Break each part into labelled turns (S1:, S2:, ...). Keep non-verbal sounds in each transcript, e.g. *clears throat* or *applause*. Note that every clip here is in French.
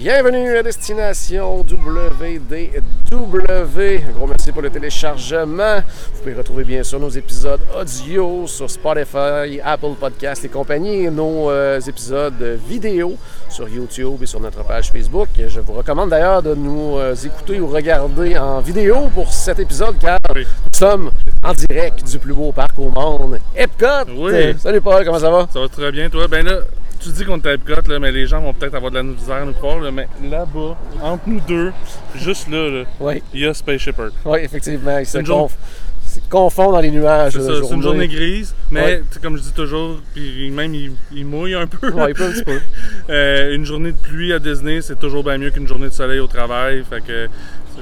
S1: Bienvenue à Destination WDW. Un gros merci pour le téléchargement. Vous pouvez retrouver bien sûr nos épisodes audio sur Spotify, Apple Podcasts et compagnie et nos euh, épisodes vidéo sur YouTube et sur notre page Facebook. Je vous recommande d'ailleurs de nous euh, écouter ou regarder en vidéo pour cet épisode car
S2: Oui.
S1: nous sommes en direct du plus beau parc au monde, Epcot.
S2: Oui.
S1: Salut Paul, comment ça va?
S2: Ça va très bien, toi? Ben là, tu dis qu'on est à là, mais les gens vont peut-être avoir de la misère à nous croire, là, mais là-bas, entre nous deux, juste là, là,
S1: Oui,
S2: il y a Spaceship Earth.
S1: oui, effectivement. Ils se
S2: une journée-
S1: conf- se confondent dans les nuages.
S2: C'est ça, c'est une journée grise, mais comme je dis toujours, puis même il, il mouille un peu.
S1: Ouais, un peu, un petit peu. *laughs*
S2: Euh, une journée de pluie à Disney, c'est toujours bien mieux qu'une journée de soleil au travail. Fait que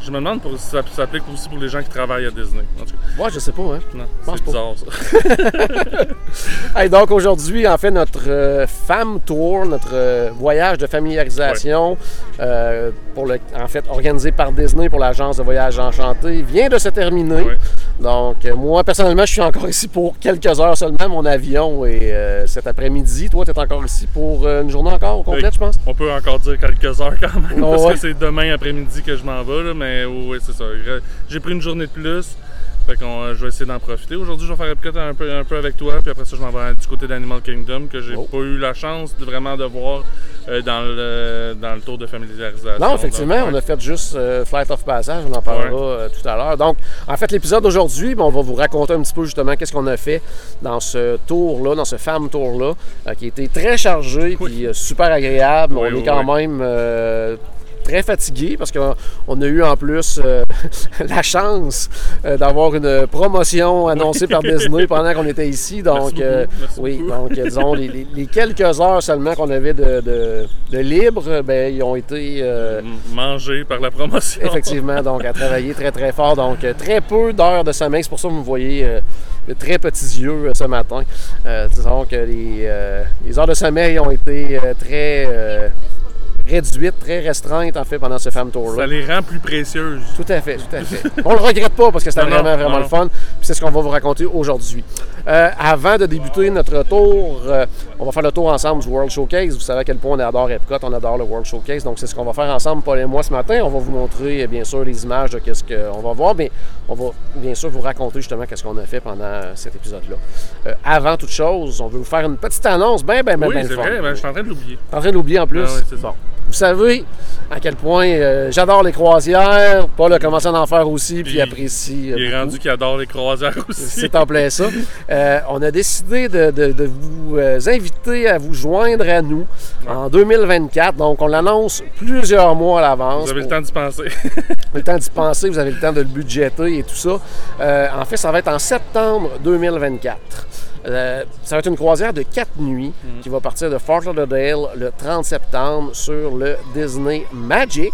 S2: je me demande si ça s'applique aussi pour les gens qui travaillent à Disney. En tout cas,
S1: Ouais, je sais pas, hein.
S2: c'est bizarre ça. *laughs*
S1: Hey, donc aujourd'hui, en fait, notre euh, femme tour, notre euh, voyage de familiarisation, euh, pour le, en fait, organisé par Disney pour l'agence de voyage Enchanté, vient de se terminer.
S2: Ouais.
S1: Donc, euh, moi, personnellement, je suis encore ici pour quelques heures seulement. Mon avion est euh, cet après-midi. Toi, tu es encore ici pour euh, une journée encore au complète, je pense?
S2: On peut encore dire quelques heures quand même,
S1: Oh,
S2: parce
S1: ouais.
S2: que c'est demain après-midi que je m'en vais, là, mais oui, c'est ça. J'ai pris une journée de plus, fait qu'on, euh, je vais essayer d'en profiter. Aujourd'hui, je vais faire Epcot un peu, un peu avec toi, puis après ça, je m'en vais du côté d'Animal Kingdom, que j'ai
S1: Oh.
S2: pas eu la chance de vraiment de voir euh, dans, le, dans le tour de familiarisation.
S1: Non, effectivement,
S2: Donc,
S1: on a fait juste euh, Flight of Passage, on en parlera euh, tout à l'heure. Donc, en fait, l'épisode d'aujourd'hui, ben, on va vous raconter un petit peu justement qu'est-ce qu'on a fait dans ce tour-là, dans ce femme tour-là, euh, qui été très chargé puis euh, super agréable.
S2: Oui,
S1: on
S2: oui,
S1: est quand
S2: oui.
S1: même très fatigué parce qu'on on a eu en plus euh, *laughs* la chance euh, d'avoir une promotion annoncée par Disney pendant qu'on était ici. Donc,
S2: Merci
S1: euh,
S2: merci
S1: oui,
S2: beaucoup.
S1: donc disons, les, les- les quelques heures seulement qu'on avait de, de- de libre, ben, ils ont été
S2: M- Manger par la promotion.
S1: effectivement donc à travailler très très fort. Donc très peu d'heures de sommeil. C'est pour ça que vous me voyez de très petits yeux ce matin. Disons que les, les heures de sommeil ont été très réduites, très restreintes en fait pendant ce femme tour-là.
S2: Ça les rend plus précieuses.
S1: Tout à fait, tout à fait. *laughs* On le regrette pas parce que c'était
S2: non,
S1: vraiment, vraiment
S2: non,
S1: le fun. Puis c'est ce qu'on va vous raconter aujourd'hui. Euh, avant de débuter notre tour, euh, on va faire le tour ensemble du World Showcase. Vous savez à quel point on adore Epcot, on adore le World Showcase. Donc c'est ce qu'on va faire ensemble, Paul et moi, ce matin. On va vous montrer, euh, bien sûr, les images de qu'est-ce qu'on va voir, mais on va bien sûr vous raconter justement qu'est-ce qu'on a fait pendant cet épisode-là. Euh, avant toute chose, on veut vous faire une petite annonce bien, bien, bien,
S2: oui,
S1: bien
S2: c'est vrai, ben, je suis en train de l'oublier.
S1: En train de l'oublier en plus?
S2: Ah oui, c'est ça.
S1: Vous savez à quel point euh, j'adore les croisières. Paul a commencé à en faire aussi, puis il apprécie. euh,
S2: Il est
S1: beaucoup.
S2: rendu qu'il adore les croisières *laughs* aussi.
S1: C'est en plein ça. Euh, on a décidé de, de- de vous inviter à vous joindre à nous en 2024. Donc, on l'annonce plusieurs mois à l'avance.
S2: Vous avez le temps d'y penser.
S1: vous *laughs* avez le temps d'y penser, vous avez le temps de le budgéter et tout ça. Euh, en fait, ça va être en septembre 2024. Euh, ça va être une croisière de quatre nuits
S2: Mhm.
S1: qui va partir de Fort Lauderdale le 30 septembre sur le Disney Magic.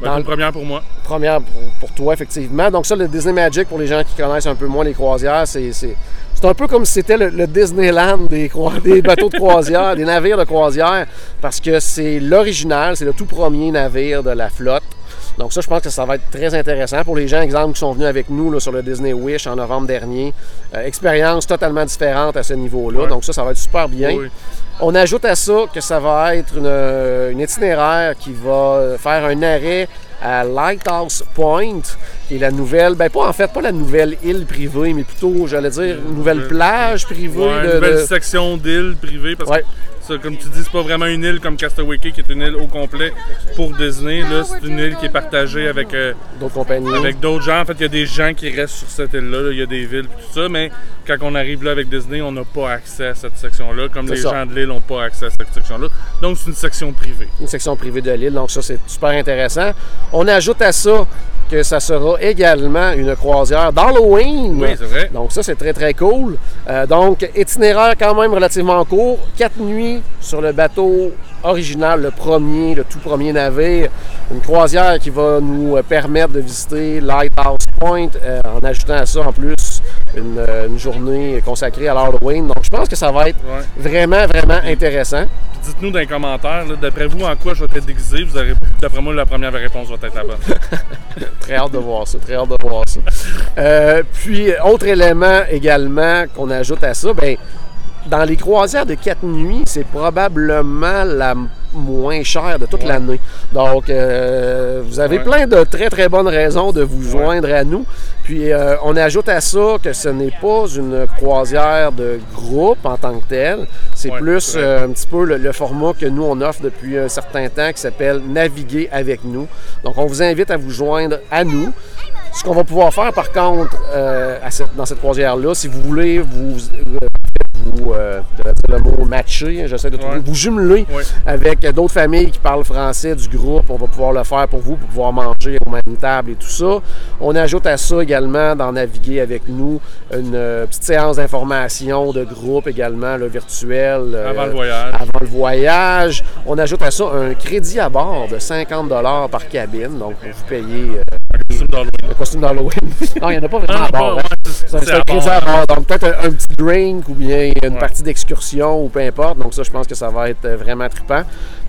S2: Ben,
S1: Dans
S2: une première pour moi.
S1: Première pour, pour toi, effectivement. Donc ça, le Disney Magic, pour les gens qui connaissent un peu moins les croisières, c'est, c'est, c'est un peu comme si c'était le, le Disneyland des, *laughs* des bateaux de croisière, des navires de croisière, parce que c'est l'original, c'est le tout premier navire de la flotte. Donc ça, je pense que ça va être très intéressant pour les gens, exemple, qui sont venus avec nous là, sur le Disney Wish en novembre dernier. Euh, expérience totalement différente à ce niveau-là.
S2: Ouais.
S1: Donc ça, ça va être super bien.
S2: Oui.
S1: On ajoute à ça que ça va être une, une itinéraire qui va faire un arrêt à Lighthouse Point, qui est la nouvelle, ben pas en fait pas la nouvelle île privée, mais plutôt, j'allais dire, une nouvelle
S2: Euh,
S1: plage privée.
S2: Ouais,
S1: de-
S2: une nouvelle
S1: de-
S2: section d'île privée parce
S1: Ouais.
S2: que ça, comme tu dis, c'est pas vraiment une île comme Castaway qui est une île au complet pour Disney. Là, c'est une île qui est partagée avec, euh,
S1: d'autres compagnies.
S2: avec d'autres gens. En fait, il y a des gens qui restent sur cette île-là. là. Il y a des villes et tout ça, mais quand on arrive là avec Disney, on n'a pas accès à cette section-là, comme les
S1: ça.
S2: gens de l'île n'ont pas accès à cette section-là. Donc, c'est une section privée.
S1: une section privée de l'île, donc ça c'est super intéressant. On ajoute à ça que ça sera également une croisière d'Halloween.
S2: Oui, c'est vrai.
S1: Donc ça c'est très très cool. Euh, donc, itinéraire quand même relativement court. Quatre nuits sur le bateau original, le premier, le tout premier navire. Une croisière qui va nous permettre de visiter Lighthouse Point, euh, en ajoutant à ça en plus une, euh, une journée consacrée à l'Halloween. Donc, je pense que ça va être
S2: Ouais.
S1: vraiment, vraiment intéressant.
S2: Puis dites-nous dans les commentaires, d'après vous, en quoi je vais être déguisé? Vous aurez, d'après moi, la première réponse va être la *laughs* bonne.
S1: Très hâte de voir ça, très hâte de voir ça. Euh, puis, autre élément également qu'on ajoute à ça, ben, dans les croisières de quatre nuits, c'est probablement la moins chère de toute
S2: Ouais.
S1: l'année. Donc, euh, vous avez
S2: Ouais.
S1: plein de très, très bonnes raisons de vous joindre à nous. Puis, euh, on ajoute à ça que ce n'est pas une croisière de groupe en tant que telle. C'est plus euh, un petit peu le, le format que nous, on offre depuis un certain temps qui s'appelle Naviguer avec nous. Donc, on vous invite à vous joindre à nous. Ce qu'on va pouvoir faire, par contre, à cette- dans cette croisière-là, si vous voulez vous, vous euh, je vais dire le mot matcher, j'essaie de trouver,
S2: Ouais.
S1: vous jumeler
S2: Ouais.
S1: avec d'autres familles qui parlent français du groupe. On va pouvoir le faire pour vous, pour pouvoir manger au même table et tout ça. On ajoute à ça également, dans Naviguer avec nous, une euh, petite séance d'information de groupe également, le virtuel. euh,
S2: Avant le voyage.
S1: avant le voyage. On ajoute à ça un crédit à bord de 50 par cabine. Donc, vous payez euh,
S2: Costume d'Halloween.
S1: le costume d'Halloween. *laughs* non, il n'y en a pas vraiment à bord.
S2: C'est-
S1: un-
S2: à bord.
S1: Donc, peut-être un, un petit drink ou bien une
S2: Ouais.
S1: partie d'excursion ou peu importe. Donc, ça, je pense que ça va être euh, vraiment trippant.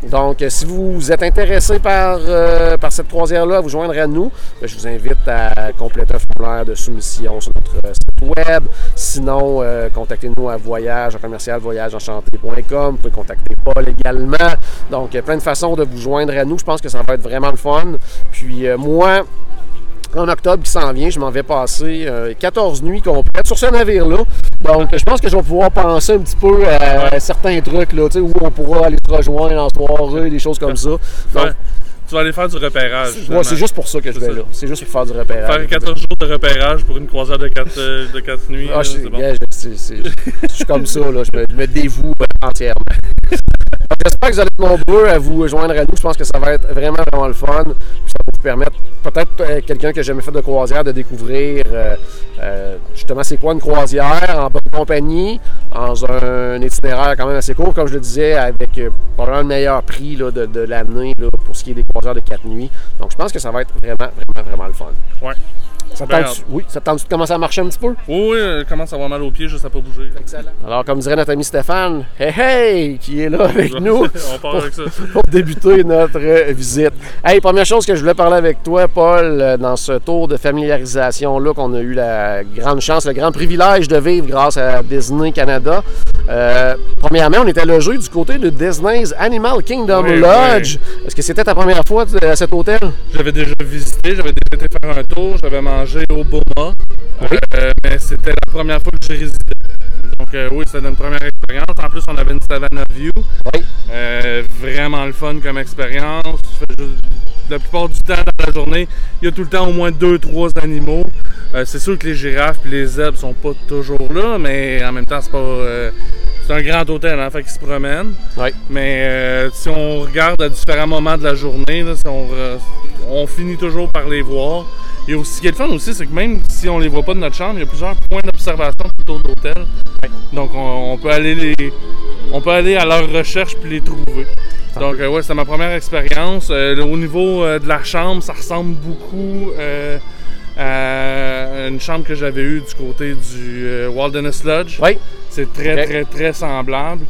S1: Donc, euh, si vous êtes intéressé par, euh, par cette croisière-là, à vous joindre à nous, ben, je vous invite à compléter un formulaire de soumission sur notre site web. Sinon, euh, contactez-nous à voyage, en commercial voyageenchanté.com. Vous pouvez contacter Paul également. Donc, il y a plein de façons de vous joindre à nous. Je pense que ça va être vraiment le fun. Puis, euh, moi, en octobre qui s'en vient, je m'en vais passer euh, 14 nuits complètes sur ce navire-là. Donc, je pense que je vais pouvoir penser un petit peu à certains trucs là, où on pourra aller se rejoindre en soirée, des choses comme ça. *laughs* Donc.
S2: Tu vas aller faire du repérage.
S1: ouais, c'est juste pour ça que je vais
S2: ça.
S1: là. C'est juste pour faire du repérage.
S2: Faire 14 jours de repérage pour une croisière de 4, de quatre nuits.
S1: Ah,
S2: là,
S1: je,
S2: bon.
S1: je- suis comme ça, là. Je, me, me dévoue euh, entièrement. *laughs* J'espère que vous allez être nombreux à vous joindre à nous. Je pense que ça va être vraiment, vraiment le fun. Puis ça va vous permettre, peut-être euh, quelqu'un qui n'a jamais fait de croisière, de découvrir euh, euh, justement c'est quoi une croisière en bonne compagnie, dans un itinéraire quand même assez court, comme je le disais, avec probablement le meilleur prix de, de l'année pour ce qui est des croisières de 4 nuits. Donc je pense que ça va être vraiment, vraiment, vraiment le fun.
S2: Ouais.
S1: Ça te
S2: Ben,
S1: tente- oui, ça te tente de commencer à marcher un petit peu?
S2: Oui, oui, commence à avoir mal aux pieds juste à pas bouger.
S1: Excellent. Alors, comme dirait notre ami Stéphane, hey hey, qui est là avec *laughs* nous
S2: On part avec ça. *laughs*
S1: pour débuter notre euh, visite. Hey, première chose que je voulais parler avec toi, Paul, euh, dans ce tour de familiarisation-là qu'on a eu la grande chance, le grand privilège de vivre grâce à Disney Canada. Euh, premièrement, on était logé du côté de Disney's Animal Kingdom
S2: Oui,
S1: Lodge. Est-ce que c'était ta première fois à cet hôtel?
S2: J'avais déjà visité, j'avais déjà été faire un tour, j'avais mangé au Boma,
S1: Oui.
S2: Euh, mais c'était la première fois que j'ai résidé. Donc euh, oui, c'était une première expérience. En plus, on avait une Savannah View.
S1: Oui.
S2: Euh, vraiment le fun comme expérience. La plupart du temps dans la journée, il y a tout le temps au moins deux, trois animaux. C'est sûr que les girafes et les zèbres sont pas toujours là, mais en même temps, c'est pas. c'est un grand hôtel, hein, fait qu'ils se promènent.
S1: Oui.
S2: Mais euh, si on regarde à différents moments de la journée, là, si on, re- on finit toujours par les voir. Et aussi, ce qui est le fun aussi, c'est que même si on les voit pas de notre chambre, il y a plusieurs points d'observation autour de l'hôtel. Donc on, on peut aller les, on peut aller à leur recherche puis les trouver. Donc euh, ouais, c'était ma première expérience. Euh, au niveau euh, de la chambre, ça ressemble beaucoup à une chambre que j'avais eue du côté du Wilderness Lodge.
S1: Oui.
S2: C'est très, très, très semblable.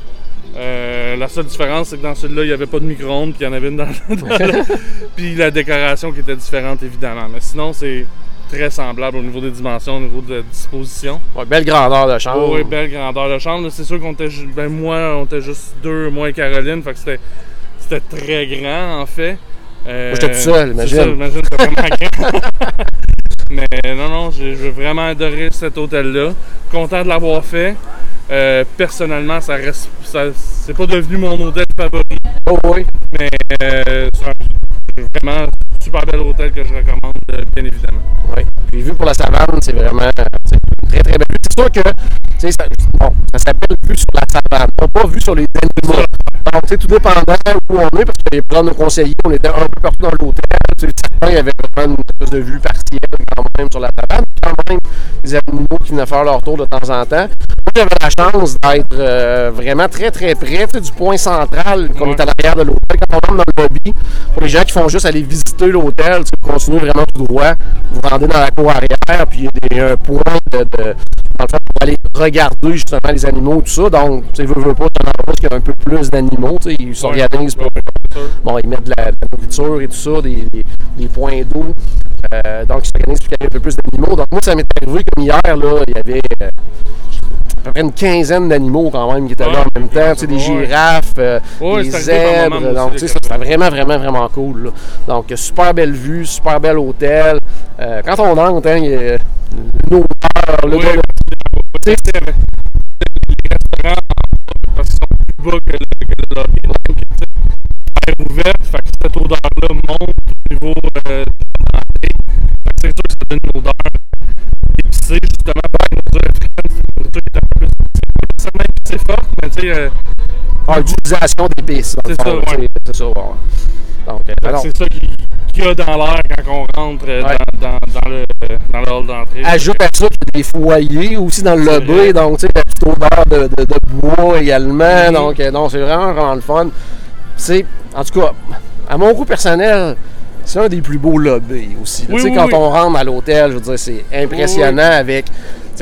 S2: Euh, la seule différence, c'est que dans celui-là, il n'y avait pas de micro-ondes, puis il y en avait une dans, dans l'autre. *laughs* Puis la décoration qui était différente, évidemment. Mais sinon, c'est très semblable au niveau des dimensions, au niveau de la disposition.
S1: Ouais, belle grandeur de chambre.
S2: Oui, belle grandeur de chambre. C'est sûr qu'on était, ben, moi, on était juste deux, moi et Caroline. Fait que c'était, c'était très grand, en fait. Euh,
S1: j'étais tout seul,
S2: c'est ça,
S1: imagine.
S2: imagine, c'était vraiment grand. *laughs* Mais non, non, j'ai vraiment adoré cet hôtel-là. Content de l'avoir fait. Euh, personnellement, ça reste, ça, c'est pas devenu mon hôtel favori,
S1: Oh, oui.
S2: mais euh, c'est un vraiment super bel hôtel que je recommande, euh, bien évidemment.
S1: Oui. Puis vu pour la savane, c'est vraiment c'est une très très belle vue. C'est sûr que ça, bon, ça s'appelle vue sur la savane, pas, pas vue sur les animaux. Donc, sais, tout dépendant où on est, parce que les plans de nos conseillers, on était un peu partout dans l'hôtel. Certains, il y avait vraiment une espèce de vue partielle quand même sur la savane. Quand même des animaux qui venaient faire leur tour de temps en temps. Moi, j'avais la chance d'être euh, vraiment très très près du point central qu'on
S2: Ouais.
S1: est à l'arrière de l'hôtel. Quand on rentre dans le lobby, pour les gens qui font juste aller visiter l'hôtel, tu continuez vraiment tout droit, vous rendez dans la cour arrière, puis il y a des, un point de, pour aller regarder justement les animaux, tout ça. Donc, tu sais, veux, veux pas, c'est un endroit où il y a un peu plus d'animaux, tu sais, ils s'organisent pour. Bon, ils mettent de la, de la nourriture et tout ça, des, des- des points d'eau. Euh, donc, ils s'organisent pour qu'il y ait un peu plus d'animaux. Donc, moi, ça m'est arrivé comme hier, là, il y avait euh, à peu près une quinzaine d'animaux quand même qui étaient là en même temps. Tu sais, des girafes, euh,
S2: Ouais,
S1: des zèbres.
S2: moment,
S1: Donc, tu sais, ça, c'était vraiment, vraiment, vraiment cool. là. Donc, super belle vue, super bel hôtel. Quand on entre, hein, il y a une odeur, le
S2: Oui,
S1: gars,
S2: les restaurants, parce qu'ils sont plus bas que le, que le lobby, donc ouvert,
S1: ah, l'utilisation d'épices. dans le
S2: C'est ça.
S1: C'est ça, ouais. Donc, euh, alors,
S2: c'est ça qui- qu'il y a dans l'air quand on rentre euh,
S1: Ouais.
S2: dans, dans, dans le, dans le hall d'entrée.
S1: Ajoute à ça qu'il y a des foyers aussi dans le lobby, donc tu sais, la petite odeur de, de- de bois également. Donc, euh, non, c'est vraiment, vraiment le fun. C'est, en tout cas, à mon goût personnel, c'est un des plus beaux lobbies aussi.
S2: Oui,
S1: tu sais,
S2: oui,
S1: quand
S2: oui.
S1: on rentre à l'hôtel, je veux dire, c'est impressionnant avec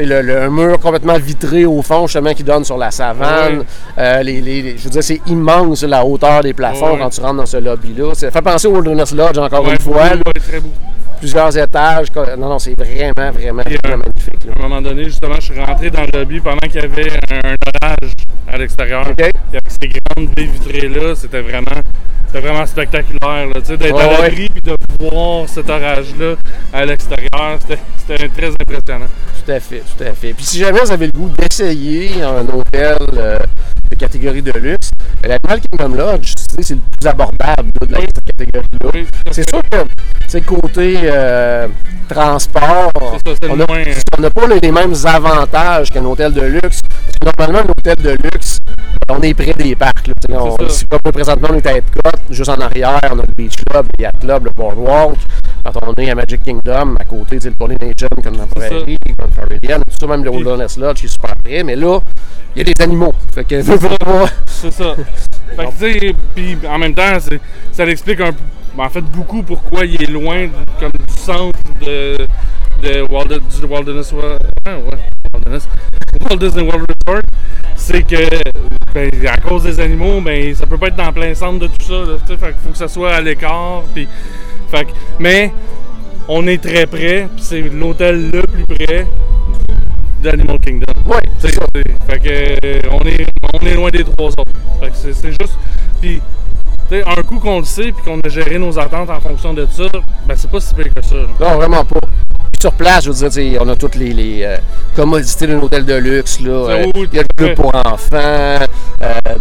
S1: le, le- un mur complètement vitré au fond, justement, qui donne sur la savane.
S2: Oui.
S1: Euh, les, je veux dire, c'est immense la hauteur des plafonds
S2: Oui.
S1: quand tu rentres dans ce lobby-là. Ça fait penser au Wilderness Lodge encore une fois.
S2: très beau.
S1: plusieurs étages. Non, non, c'est vraiment, vraiment,
S2: euh,
S1: magnifique. là.
S2: À un moment donné, justement, je suis rentré dans le lobby pendant qu'il y avait un, un orage à l'extérieur. Avec ces baies vitrées-là, c'était vraiment, c'était vraiment spectaculaire. D'être à l'abri et de voir cet orage-là à l'extérieur, c'était- très impressionnant.
S1: Tout à fait, tout à fait. Puis si jamais vous avez le goût d'essayer un hôtel euh, de catégorie de luxe, l'Animal Kingdom Lodge, c'est le plus abordable là, de la
S2: Oui.
S1: catégorie-là.
S2: Oui,
S1: C'est sûr que, tu sais, côté euh, transport,
S2: ça,
S1: on
S2: le moins.
S1: n'a pas les, les mêmes avantages qu'un hôtel de luxe. Parce que normalement, un hôtel de luxe, on est près des parcs. Là, Tu sais, on, ici, comme présentement, on est à Epcot, juste en arrière, on a le Beach Club, le Yacht Club, le Boardwalk. Quand on est à Magic Kingdom, à côté, le Polynesian, comme dans
S2: C'est ça.
S1: Prairie, comme Floridian, tout ça, même le Wilderness Lodge qui est super près. Mais là, il y a des animaux. Fait que, *laughs* pas.
S2: C'est ça. Fait que, tu sais, puis en même temps, ça l'explique un peu, en fait, beaucoup pourquoi il est loin comme du centre de, de du Walt Disney, ouais, ouais, Walt Disney, World. C'est que, ben, à cause des animaux, ben, ça peut pas être dans plein centre de tout ça. Là, fait qu'il faut que ça soit à l'écart. Puis, fait que- mais on est très près, c'est l'hôtel le plus près d'Animal Kingdom.
S1: Ouais, c'est ça.
S2: Fait que euh, on est, on est loin des trois autres. Fait que c'est juste. Puis, tu sais, un coup qu'on le sait puis qu'on a géré nos attentes en fonction de ça, ben c'est pas si pire que ça.
S1: Non, vraiment pas. Sur place, je veux dire, on a toutes les, les, euh, commodités d'un hôtel de luxe. Là. Euh, il y a le
S2: tout à
S1: club
S2: fait.
S1: pour enfants. euh,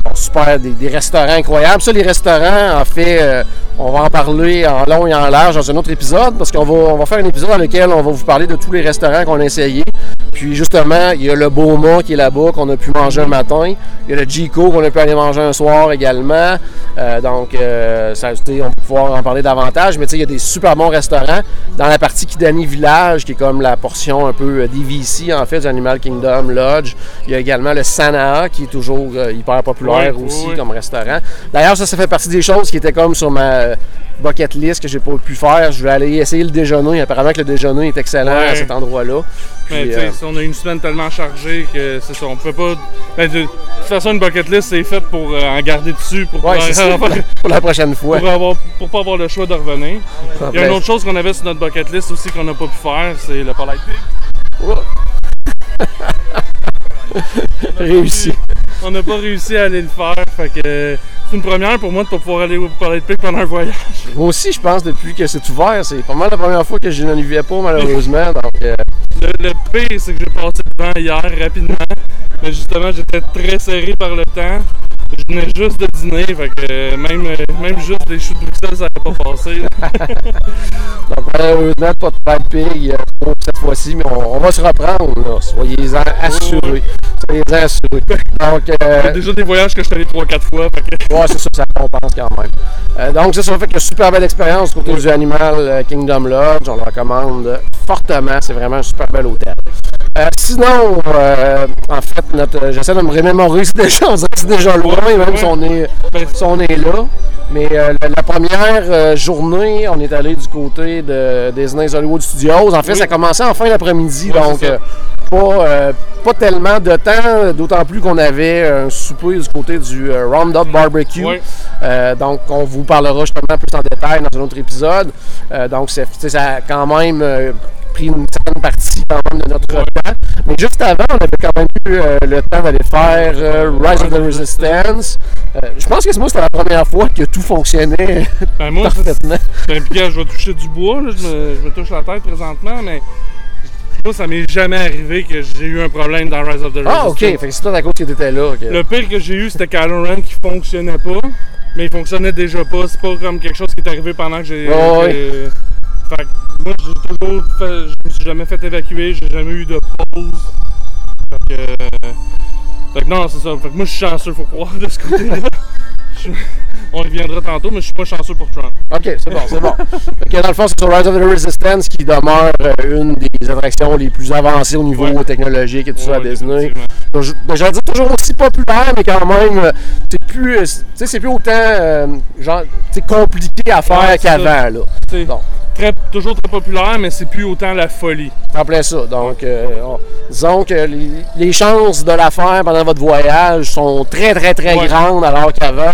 S1: bon, super, des, des restaurants incroyables. Ça, les restaurants, en fait, euh, on va en parler en long et en large dans un autre épisode parce qu'on va, on va faire un épisode dans lequel on va vous parler de tous les restaurants qu'on a essayés. Puis justement, il y a le Beaumont qui est là-bas, qu'on a pu manger un matin. Il y a le Gico qu'on a pu aller manger un soir également. Euh, donc, euh, ça, on va pouvoir en parler davantage. Mais tu sais, il y a des super bons restaurants. Dans la partie Kidani Village, qui est comme la portion un peu euh, DVC, en fait, du Animal Kingdom Lodge. Il y a également le Sanaa, qui est toujours hyper populaire
S2: Oui,
S1: aussi
S2: oui,
S1: comme restaurant. D'ailleurs, ça, ça fait partie des choses qui étaient comme sur ma bucket list que j'ai pas pu faire. Je vais aller essayer le déjeuner. Apparemment que le déjeuner est excellent à cet endroit-là.
S2: Mais tu sais,
S1: euh,
S2: si on a une semaine tellement chargée que c'est ça, on pouvait pas. Ben, de, toute façon, une bucket list, c'est fait pour euh, en garder dessus, pour,
S1: ouais,
S2: pouvoir-
S1: c'est ça. *laughs* pour la prochaine fois.
S2: pour, avoir, pour pas avoir le choix de revenir. Il y a une autre chose qu'on avait sur notre bucket list aussi qu'on n'a pas pu faire, c'est le Polite Pig. *laughs*
S1: Réussi.
S2: On n'a pas réussi à aller le faire, fait que c'est une première pour moi de pas pouvoir aller au Polite Pig pendant un voyage.
S1: Moi aussi, je pense, depuis que c'est ouvert, c'est pas mal la première fois que je n'en vivais pas, malheureusement. Donc, euh,
S2: Le, le pire, c'est que j'ai passé devant hier rapidement, mais justement, j'étais très serré par le temps. Je venais juste de dîner, fait que euh, même, euh, même juste des choux de Bruxelles, ça n'aurait pas passé.
S1: Donc, *laughs* malheureusement, pas de Pride Pig euh, pour cette fois-ci, mais on, on va se reprendre. là. Soyez-en assurés. Soyez-en assurés. Donc,
S2: Il y
S1: euh,
S2: a déjà des voyages que je suis allé 3-4 fois, fait que
S1: Ouais, c'est ça, ça compense quand même. Euh, donc, ça, ça fait que super belle expérience côté du Animal Kingdom Lodge. On le recommande fortement. C'est vraiment un super bel hôtel. Euh, sinon, euh, en fait, notre- euh, j'essaie de me remémorer, c'est déjà, on c'est déjà loin, même si on est, si on est là. Mais euh, la, la première journée, on est allé du côté de Disney's Hollywood Studios. En fait,
S2: Oui.
S1: ça commençait en fin d'après-midi, donc pas, pas tellement de temps, d'autant plus qu'on avait un souper du côté du Roundup Barbecue. Donc, on vous parlera justement plus en détail dans un autre épisode. Donc, c'est- ça a quand même pris une certaine partie quand même de notre temps. Mais juste avant, on avait quand même eu euh, le temps d'aller faire euh, Rise of the Resistance. Euh, je pense que moi, c'était la première fois que tout fonctionnait *laughs*
S2: ben moi,
S1: parfaitement.
S2: je vais toucher du bois, là, je, me, je me touche la tête présentement, mais moi, ça m'est jamais arrivé que j'ai eu un problème dans Rise of the Resistance.
S1: Ah, ok. Fait que c'est toi à cause que t'étais là.
S2: Le pire que j'ai eu, c'était Kylo Ren qui fonctionnait pas. Mais il fonctionnait déjà pas. C'est pas comme quelque chose qui est arrivé pendant que j'ai.
S1: Oh, oui.
S2: Fait que moi, j'ai toujours fait. Je me suis jamais fait évacuer. J'ai jamais eu de pause. Fait que. euh, Fait que non, c'est ça. Fait que moi, je suis chanceux, faut croire, de ce côté-là. *laughs* On reviendra tantôt, mais je suis pas chanceux pour Trump.
S1: Ok, c'est bon, c'est bon. Que dans le fond, c'est sur Rise of the Resistance qui demeure euh, une des attractions les plus avancées au niveau
S2: Ouais.
S1: technologique et tout ça à Disney. Donc, je- j'allais dire toujours aussi populaire, mais quand même, euh, c'est plus, euh, c'est plus autant, euh, genre, compliqué à faire
S2: Ouais,
S1: qu'avant, là.
S2: Très, toujours très populaire, mais c'est plus autant la folie.
S1: En plein ça. Donc, euh, on- disons que les, les chances de la faire pendant votre voyage sont très, très, très
S2: Ouais.
S1: grandes, alors qu'avant,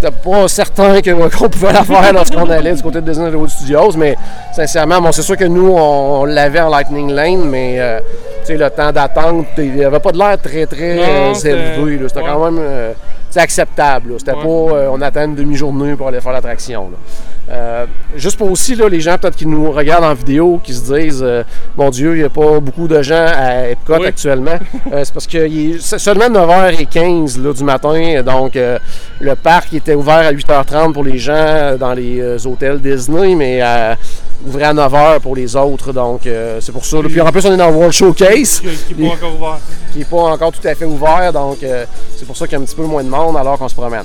S1: c'était pas certain que- qu'on *laughs* pouvait la faire lorsqu'on *laughs* allait du côté de Disney Hollywood Studios, mais sincèrement, bon, c'est sûr que nous, on, on l'avait en Lightning Lane, mais euh, le temps d'attente, il n'y avait pas de l'air très, très
S2: Non,
S1: euh, élevé. C'était
S2: ouais.
S1: quand même euh, acceptable. C'était
S2: Ouais.
S1: pas euh, on attend une demi-journée pour aller faire l'attraction. Euh, juste pour aussi là, les gens peut-être qui nous regardent en vidéo, qui se disent euh, Mon Dieu, il n'y a pas beaucoup de gens à Epcot
S2: Oui.
S1: actuellement. Euh, c'est parce que il est c'est seulement 9h15 là, du matin. Donc le parc était ouvert à 8h30 pour les gens dans les hôtels Disney, mais ouvert à 9h pour les autres. Donc c'est pour ça. là. Puis en plus, on est dans le World Showcase
S2: Qui,
S1: Les-
S2: pas encore ouvert.
S1: qui n'est pas encore tout à fait ouvert, donc c'est pour ça qu'il y a un petit peu moins de monde alors qu'on se promène.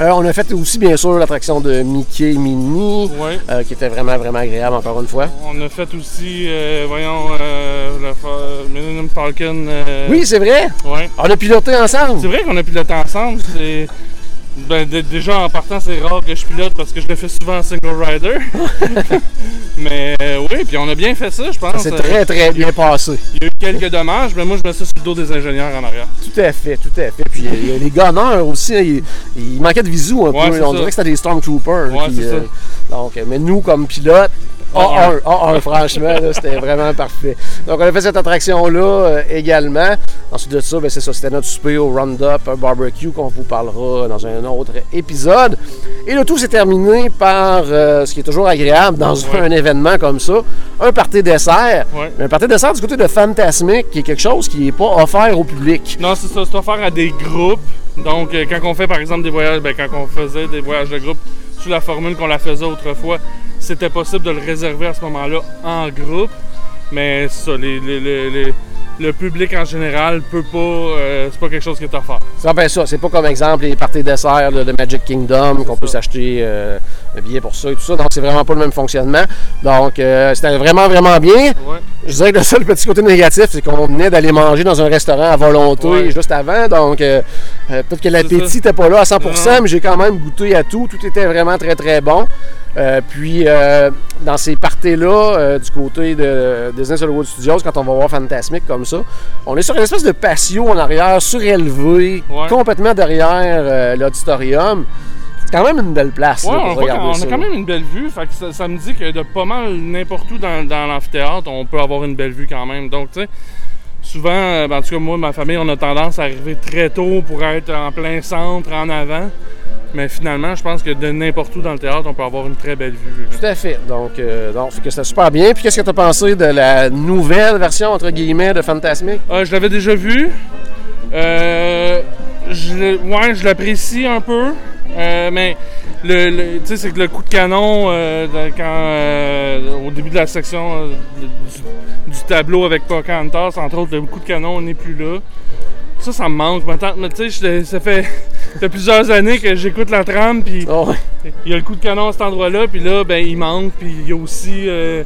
S1: Euh, on a fait aussi, bien sûr, l'attraction de Mickey
S2: Ouais.
S1: euh, qui était vraiment, vraiment agréable, encore une fois.
S2: On a fait aussi, euh, voyons, le Millennium Falcon.
S1: Oui, c'est vrai!
S2: Ouais.
S1: On a piloté ensemble!
S2: C'est vrai qu'on a piloté ensemble. Ben, déjà en partant, c'est rare que je pilote parce que je le fais souvent en single rider. *laughs* mais euh, oui, puis on a bien fait ça, je pense.
S1: C'est
S2: Euh,
S1: très, très bien passé.
S2: Il y a eu quelques dommages, mais moi je mets ça sur le dos des ingénieurs en arrière.
S1: Tout à fait, tout à fait. Puis il y a les gunners aussi, hein, il, il manquait de visu un
S2: Ouais,
S1: peu. On
S2: ça.
S1: dirait que c'était des Stormtroopers.
S2: Ouais, ça.
S1: donc, euh, mais nous, comme pilote, A1, A1, franchement, là, c'était vraiment parfait. Donc, on a fait cette attraction-là euh, également. Ensuite de ça, ben, c'est ça, c'était notre souper au Roundup un barbecue qu'on vous parlera dans un autre épisode. Et le tout s'est terminé par euh, ce qui est toujours agréable dans
S2: Ouais.
S1: un événement comme ça, un party dessert.
S2: Ouais.
S1: Un party dessert du côté de Fantasmic, qui est quelque chose qui n'est pas offert au public.
S2: Non, c'est ça, c'est offert à des groupes. Donc, euh, quand on fait par exemple des voyages, ben, quand on faisait des voyages de groupe sous la formule qu'on la faisait autrefois, c'était possible de le réserver à ce moment-là en groupe. Mais ça, les, les- les- les- le public en général peut pas. euh, c'est pas quelque chose qui est offert.
S1: C'est ben ça, c'est pas comme exemple les parties dessert de Magic Kingdom qu'on peut s'acheter euh, un billet pour ça et tout ça. Donc c'est vraiment pas le même fonctionnement. Donc euh, c'était vraiment vraiment bien.
S2: Ouais.
S1: Je dirais que le seul petit côté négatif, c'est qu'on venait d'aller manger dans un restaurant à volonté
S2: Ouais.
S1: juste avant. Donc euh, peut-être que l'appétit n'était pas là à 100%,
S2: Non.
S1: mais j'ai quand même goûté à tout. Tout était vraiment très très bon. Euh, puis euh, dans ces parties-là, euh, du côté de Disney Studios, quand on va voir Fantasmic comme ça, on est sur une espèce de patio en arrière surélevé,
S2: Ouais.
S1: complètement derrière l'auditorium. C'est quand même une belle place
S2: Ouais,
S1: là,
S2: on,
S1: pour
S2: voit
S1: regarder
S2: on
S1: ça.
S2: a quand même une belle vue. Fait que ça, ça me dit que de pas mal n'importe où dans, dans l'amphithéâtre, on peut avoir une belle vue quand même. Donc, tu sais, souvent, ben, en tout cas, moi, ma famille, on a tendance à arriver très tôt pour être en plein centre, en avant. Mais finalement, je pense que de n'importe où dans le théâtre, on peut avoir une très belle vue. là.
S1: Tout à fait. Donc, euh, donc c'était super bien. Puis qu'est-ce que tu as pensé de la nouvelle version, entre guillemets, de Fantasmic?
S2: Euh, je l'avais déjà vu. Euh, je, ouais, je l'apprécie un peu, euh, mais le, le- tu sais, c'est que le coup de canon, quand, au début de la section du, du tableau avec Pocahontas, entre autres, le coup de canon n'est plus là. Ça, ça me manque. Mais tu sais, ça fait, plusieurs années que j'écoute la trame, puis
S1: Oh, ouais.
S2: il y a le coup de canon à cet endroit-là, puis là, ben, il manque, puis il y a aussi euh,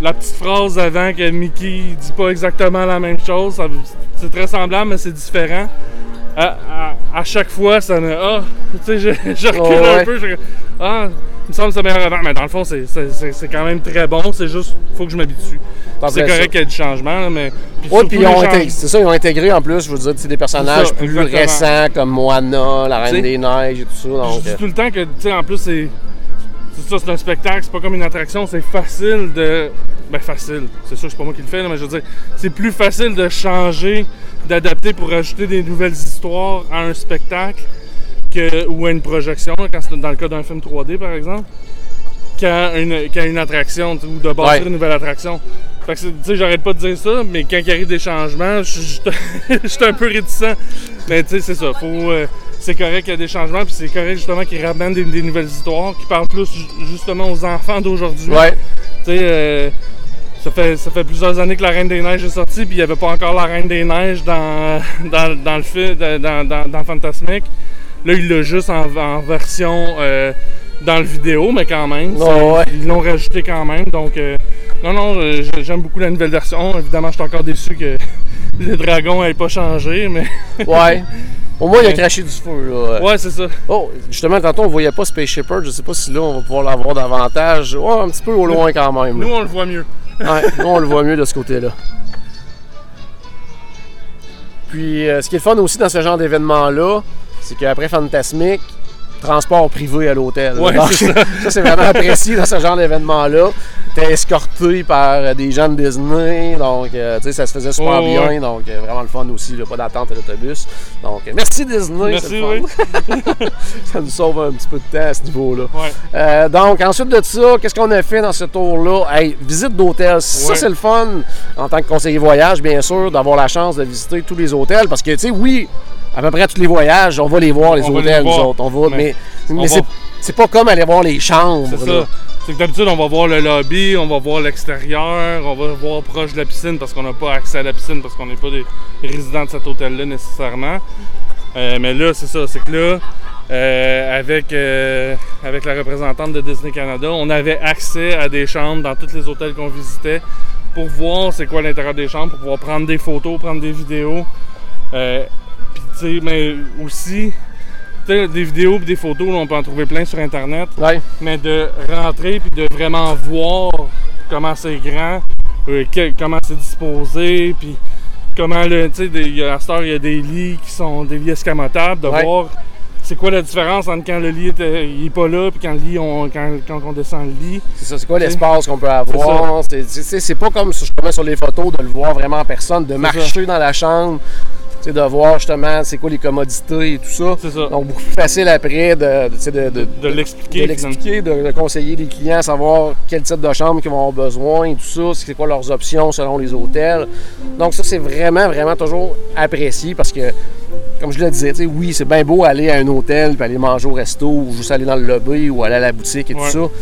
S2: la petite phrase avant que Mickey dit pas exactement la même chose. C'est très semblable, mais c'est différent. À, à- à chaque fois, ça me. Ah, tu sais, je, *laughs* je recule
S1: Oh, ouais.
S2: un peu. Je, ah, il me semble que c'est meilleur avant, mais dans le fond, c'est- c'est c'est- c'est quand même très bon. C'est juste, faut que je m'habitue. C'est correct qu'il y ait du changement, là, mais. puis
S1: Ouais,
S2: surtout
S1: puis c'est ça, ils ont intégré en plus, je veux dire, c'est des personnages
S2: ça,
S1: plus
S2: exactement.
S1: récents comme Moana, la Reine
S2: T'sais,
S1: des Neiges et tout ça.
S2: Je
S1: Donc,
S2: dis
S1: euh,
S2: tout le temps que, tu sais, en plus, c'est. C'est ça, c'est un spectacle, c'est pas comme une attraction, c'est facile de. Ben, facile, c'est sûr c'est pas moi qui le fais, là, mais je veux dire, c'est plus facile de changer, d'adapter pour ajouter des nouvelles histoires à un spectacle que, ou à une projection, quand c'est dans le cas d'un film 3D, par exemple, qu'à une, qu'à une attraction, ou de bâtir
S1: Ouais.
S2: une nouvelle attraction. Fait que, tu sais, j'arrête pas de dire ça, mais quand il arrive des changements, je suis un peu réticent. Mais tu sais, c'est ça. Faut, euh, c'est correct qu'il y a des changements, puis c'est correct justement qu'ils ramènent des, des nouvelles histoires, qui parlent plus ju- justement aux enfants d'aujourd'hui.
S1: ouais.
S2: Tu sais, euh, ça fait, ça fait plusieurs années que La Reine des Neiges est sortie, puis il n'y avait pas encore La Reine des Neiges dans, dans, dans le film, dans, dans, dans Fantasmic. Là, il l'a juste en, en version euh, dans le vidéo, mais quand même.
S1: Oh, ouais.
S2: Ils l'ont rajouté quand même. Donc, euh, non, non, j'ai- j'aime beaucoup la nouvelle version. Évidemment, je suis encore déçu que *laughs* le dragon n'ait pas changé, mais *laughs*
S1: Ouais. Au moins, il a craché du feu, là.
S2: ouais, c'est ça.
S1: Oh, justement, tantôt, on voyait pas Space Shepherd. Je sais pas si là, on va pouvoir l'avoir davantage. Ouais, un petit peu au loin quand même. là.
S2: Nous, on le voit mieux.
S1: Ouais, nous, on le voit mieux de ce côté-là. Puis, euh, ce qui est le fun aussi dans ce genre d'événement-là, c'est qu'après Fantasmic, transport privé à l'hôtel.
S2: Ouais, *laughs*
S1: ça, c'est vraiment apprécié dans ce genre d'événement-là. Escorté par des gens de Disney, donc euh, tu sais, ça se faisait super
S2: Ouais,
S1: bien,
S2: ouais.
S1: donc euh, vraiment le fun aussi, là, pas d'attente à l'autobus. Donc, euh, merci Disney,
S2: Merci,
S1: c'est le fun. *laughs* ça nous sauve un petit peu de temps à ce niveau-là.
S2: Ouais.
S1: Euh, donc, ensuite de ça, qu'est-ce qu'on a fait dans ce tour-là? Hey, visite d'hôtel. Ça, c'est le fun, en tant que conseiller voyage, bien sûr, d'avoir la chance de visiter tous les hôtels. Parce que, tu sais, oui, à peu près tous les voyages, on va les voir, les
S2: On va les
S1: hôtels, nous autres. On va, mais
S2: Mais
S1: c'est, pas comme aller voir les chambres. Là.
S2: C'est que d'habitude, on va voir le lobby, on va voir l'extérieur, on va voir proche de la piscine parce qu'on n'a pas accès à la piscine parce qu'on n'est pas des résidents de cet hôtel-là nécessairement. Euh, mais là, c'est ça. C'est que là, euh, avec, euh, avec la représentante de Disney Canada, on avait accès à des chambres dans tous les hôtels qu'on visitait pour voir c'est quoi l'intérieur des chambres, pour pouvoir prendre des photos, prendre des vidéos. Puis, tu sais, mais aussi, des vidéos et des photos, là, on peut en trouver plein sur Internet
S1: Ouais.
S2: mais de rentrer puis de vraiment voir comment c'est grand, euh, comment c'est disposé, puis comment le, tu sais, des- il y a- à cette heure, il y a des lits qui sont des lits escamotables, de
S1: Ouais.
S2: voir c'est quoi la différence entre quand le lit était, il est pas là puis quand le lit, on, quand, quand on descend le lit.
S1: C'est ça, c'est quoi l'espace qu'on peut avoir? C'est, pas comme sur, sur les photos de le voir vraiment en personne, de marcher dans la chambre, de voir justement c'est quoi les commodités et tout ça.
S2: C'est ça.
S1: Donc beaucoup plus facile après de, de, de,
S2: l'expliquer.
S1: de l'expliquer, de, conseiller les clients à savoir quel type de chambre qu'ils vont avoir besoin et tout ça, c'est quoi leurs options selon les hôtels. Donc ça, c'est vraiment, vraiment toujours apprécié parce que, comme je le disais, tu sais, oui, c'est bien beau aller à un hôtel, puis aller manger au resto, ou juste aller dans le lobby, ou aller à la boutique et
S2: Ouais.
S1: tout ça.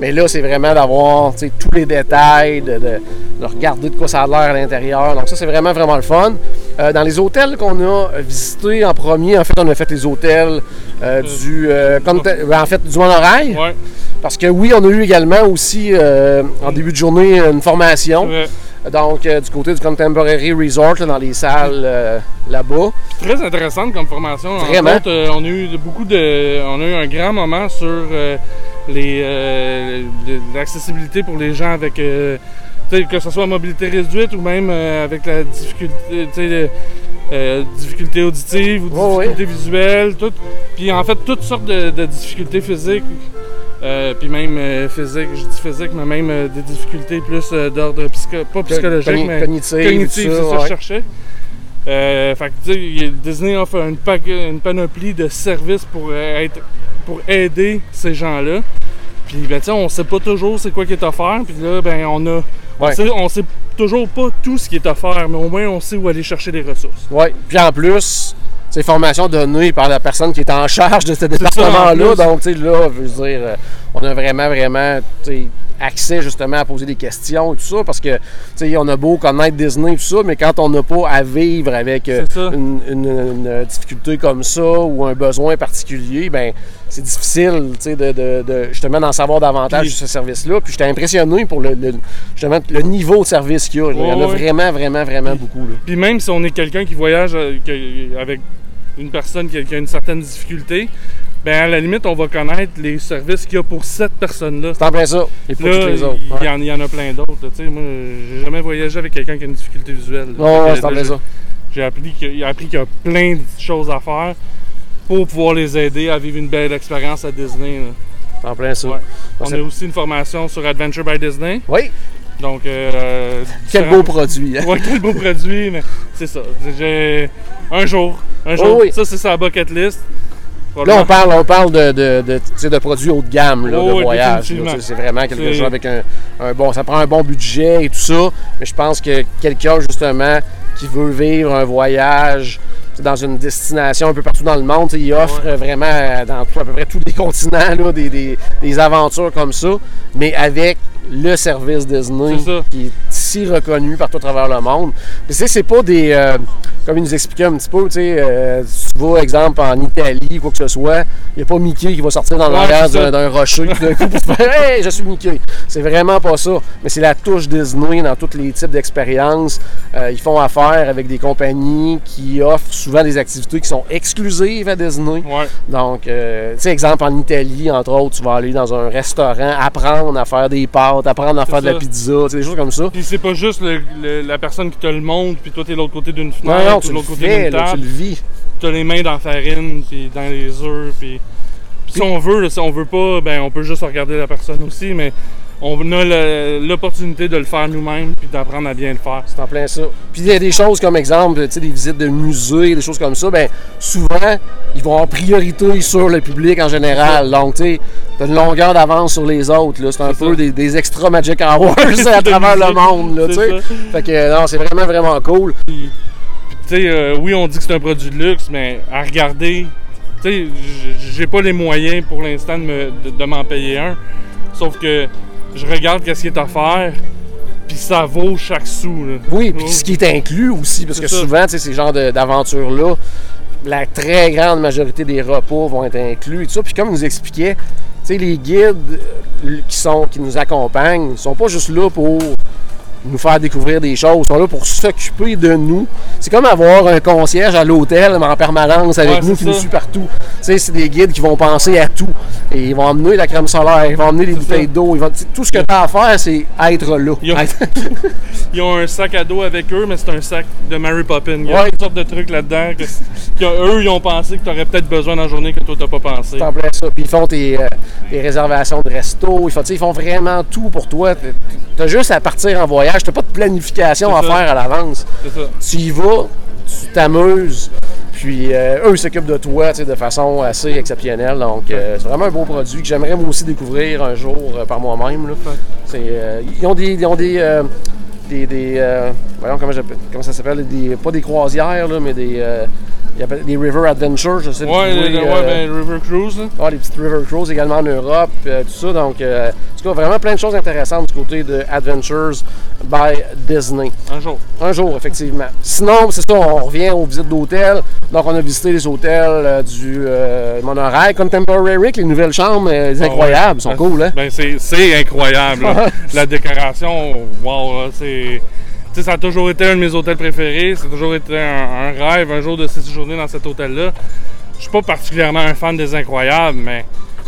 S1: Mais là, c'est vraiment d'avoir tu sais, tous les détails, de, de- de regarder de quoi ça a l'air à l'intérieur. Donc ça, c'est vraiment, vraiment le fun. Euh, dans les hôtels qu'on a visités en premier, en fait, on a fait les hôtels euh, du, euh, comme te- ben, en fait, du monorail.
S2: Ouais,
S1: Parce que oui, on a eu également aussi, euh, en début de journée, une formation.
S2: ouais.
S1: Donc, euh, du côté du Contemporary Resort, là, dans les salles euh, là-bas.
S2: Très intéressante comme formation.
S1: Vraiment.
S2: euh, on a eu beaucoup de, on a eu un grand moment sur euh, les euh, l'accessibilité pour les gens avec euh, que ce soit mobilité réduite ou même euh, avec la difficulté, euh, difficulté auditive ou
S1: Ouais,
S2: difficulté visuelle, tout. Puis en fait toutes sortes de, de difficultés physiques. euh, puis même euh, physique, je dis physique, mais même euh, des difficultés plus d'ordre psycho, pas psychologique, mais
S1: cognitive,
S2: cognitive, c'est ça que je cherchais. Fait que, tu sais, Disney offre une, pa- une panoplie de services pour, être, pour aider ces gens-là. Puis, ben, tu sais, on sait pas toujours c'est quoi qui est offert. Puis là, ben, on a. On,
S1: Ouais.
S2: sait, toujours pas tout ce qui est offert, mais au moins on sait où aller chercher les ressources.
S1: Oui. Puis en plus, c'est formation donnée par la personne qui est en charge de ce département-là. Donc, tu sais, là, je veux dire, euh, on a vraiment, vraiment, accès justement à poser des questions et tout ça, parce que, tu sais, on a beau connaître Disney et tout ça, mais quand on n'a pas à vivre avec euh, une, une- une difficulté comme ça ou un besoin particulier, ben c'est difficile, tu sais, de, de- de, justement d'en savoir davantage
S2: Puis-
S1: sur ce service-là. Puis j'étais impressionné pour le, le- justement le niveau de service qu'il y a. Il y en a vraiment, vraiment, vraiment beaucoup. là.
S2: Puis même si on est quelqu'un qui voyage euh, avec une personne qui a une certaine difficulté, ben à la limite, on va connaître les services qu'il y a pour cette personne-là.
S1: C'est en plein ça. Et pas
S2: Là,
S1: les autres.
S2: il
S1: Ouais.
S2: y, en, il y en a plein d'autres. Tu sais, moi, j'ai jamais voyagé avec quelqu'un qui a une difficulté visuelle.
S1: Ouais,
S2: que,
S1: c'est en plein ça.
S2: J'ai appris qu'il y a- appris qu'il y a plein de choses à faire pour pouvoir les aider à vivre une belle expérience à Disney.
S1: C'est en plein ça.
S2: Ouais. On a aussi une formation sur Adventure by Disney.
S1: Oui,
S2: Donc, euh,
S1: quel
S2: différents-
S1: beau produit. hein.
S2: Ouais, quel beau produit, mais c'est ça. J'ai un jour, un jour.
S1: Oh oui.
S2: Ça, c'est sa bucket list.
S1: Là, on parle, on parle de, de, de, produits haut de gamme, là,
S2: Oh,
S1: de voyage. C'est vraiment quelque chose avec un, un bon. Ça prend un bon budget et tout ça. Mais je pense que quelqu'un, justement, qui veut vivre un voyage dans une destination un peu partout dans le monde, il offre vraiment euh, dans à peu près tous les *laughs* continents là, des, des- des aventures comme ça, mais avec le service Disney qui est si reconnu partout à travers le monde. Tu sais, c'est pas des. euh, comme il nous expliquait un petit peu, tu sais, euh, tu vas, exemple, en Italie, quoi que ce soit, il n'y a pas Mickey qui va sortir dans l'arrière d'un rocher d'un coup pour faire Hey, je suis Mickey. C'est vraiment pas ça. Mais c'est la touche Disney dans tous les types d'expériences. Euh, ils font affaire avec des compagnies qui offrent souvent des activités qui sont exclusives à Disney.
S2: Ouais.
S1: Donc, euh, tu sais, exemple, en Italie, entre autres, tu vas aller dans un restaurant, apprendre à faire des pâtes, apprendre à faire de la pizza, des choses comme ça.
S2: Puis c'est pas juste le- le- la personne qui te le montre, puis toi, t'es de l'autre côté d'une
S1: Non,
S2: fenêtre,
S1: non,
S2: ou
S1: tu
S2: de l'autre côté d'une
S1: là, tu
S2: table.
S1: le vis.
S2: T'as les mains dans la farine, puis dans les œufs, puis... puis si on veut, si on veut pas, ben on peut juste regarder la personne aussi, mais on a l'opportunité de le faire nous-mêmes, puis d'apprendre à bien le faire.
S1: C'est en plein ça. Puis il y a des choses comme exemple, tu sais, des visites de musées, des choses comme ça, ben souvent, ils vont avoir priorité sur le public en général. Donc, tu sais, t'as une longueur d'avance sur les autres. C'est un peu des, des extra Magic Hours *laughs* à travers le monde, là, tu sais. Fait que, non, c'est vraiment, vraiment cool.
S2: Tu sais, euh, oui, on dit que c'est un produit de luxe, mais à regarder, tu sais, j'ai pas les moyens pour l'instant de me- de- de m'en payer un. Sauf que je regarde qu'est-ce qui est offert, puis ça vaut chaque sou. Là.
S1: Oui, puis
S2: Oh.
S1: ce qui est inclus aussi, parce que
S2: ça.
S1: souvent, tu sais, ces genres d'aventures-là, la très grande majorité des repas vont être inclus et tout ça. Puis comme il nous expliquait, tu sais, les guides euh, qui, sont, qui nous accompagnent ne sont pas juste là pour nous faire découvrir des choses, ils sont là pour s'occuper de nous. C'est comme avoir un concierge à l'hôtel, mais en permanence avec
S2: Ouais,
S1: nous, qui nous suit partout. Tu sais, c'est des guides qui vont penser à tout. Et ils vont emmener la crème solaire, ils vont emmener les
S2: C'est
S1: bouteilles d'eau. ils vont- tu Tout ce que tu as à faire, c'est être là.
S2: Ils ont-
S1: Être- *laughs*
S2: Ils ont un sac à dos avec eux, mais c'est un sac de Mary Poppins. Il y a
S1: Ouais.
S2: toutes sortes de trucs là-dedans que, que eux, ils ont pensé que tu aurais peut-être besoin dans la journée que toi, t'as pas pensé.
S1: Ça. Puis ils font tes, euh, tes réservations de resto. Ils font, tu ils font vraiment tout pour toi. Tu as juste à partir en voyage. Tu pas de planification à
S2: ça.
S1: faire à l'avance. Tu y vas, tu t'amuses. Puis euh, eux, s'occupent de toi de façon assez exceptionnelle. Donc, euh, c'est vraiment un beau produit que j'aimerais moi aussi découvrir un jour euh, par moi-même. ils ont des. Ils ont des des, des, voyons comment, comment ça s'appelle, pas des croisières, là, mais des, euh, ils appellent des river adventures, je sais
S2: Ouais,
S1: plus,
S2: le-
S1: euh,
S2: ouais, ben, River Cruise. là.
S1: ah, les petites river cruises également en Europe, euh, tout ça. Donc, euh, en tout cas, vraiment plein de choses intéressantes du côté de Adventures by Disney.
S2: Un jour.
S1: Un jour, effectivement. Sinon, c'est ça, on revient aux visites d'hôtels. Donc, on a visité les hôtels du Monorail Contemporary, les nouvelles chambres, c'est
S2: Ah
S1: incroyable, ils sont
S2: ouais.
S1: cool, hein?
S2: Ben, c'est, incroyable. *laughs* La décoration, wow, c'est. Ça a toujours été un de mes hôtels préférés. Ça a toujours été un, un rêve, un jour de séjourner dans cet hôtel-là. Je suis pas particulièrement un fan des incroyables, mais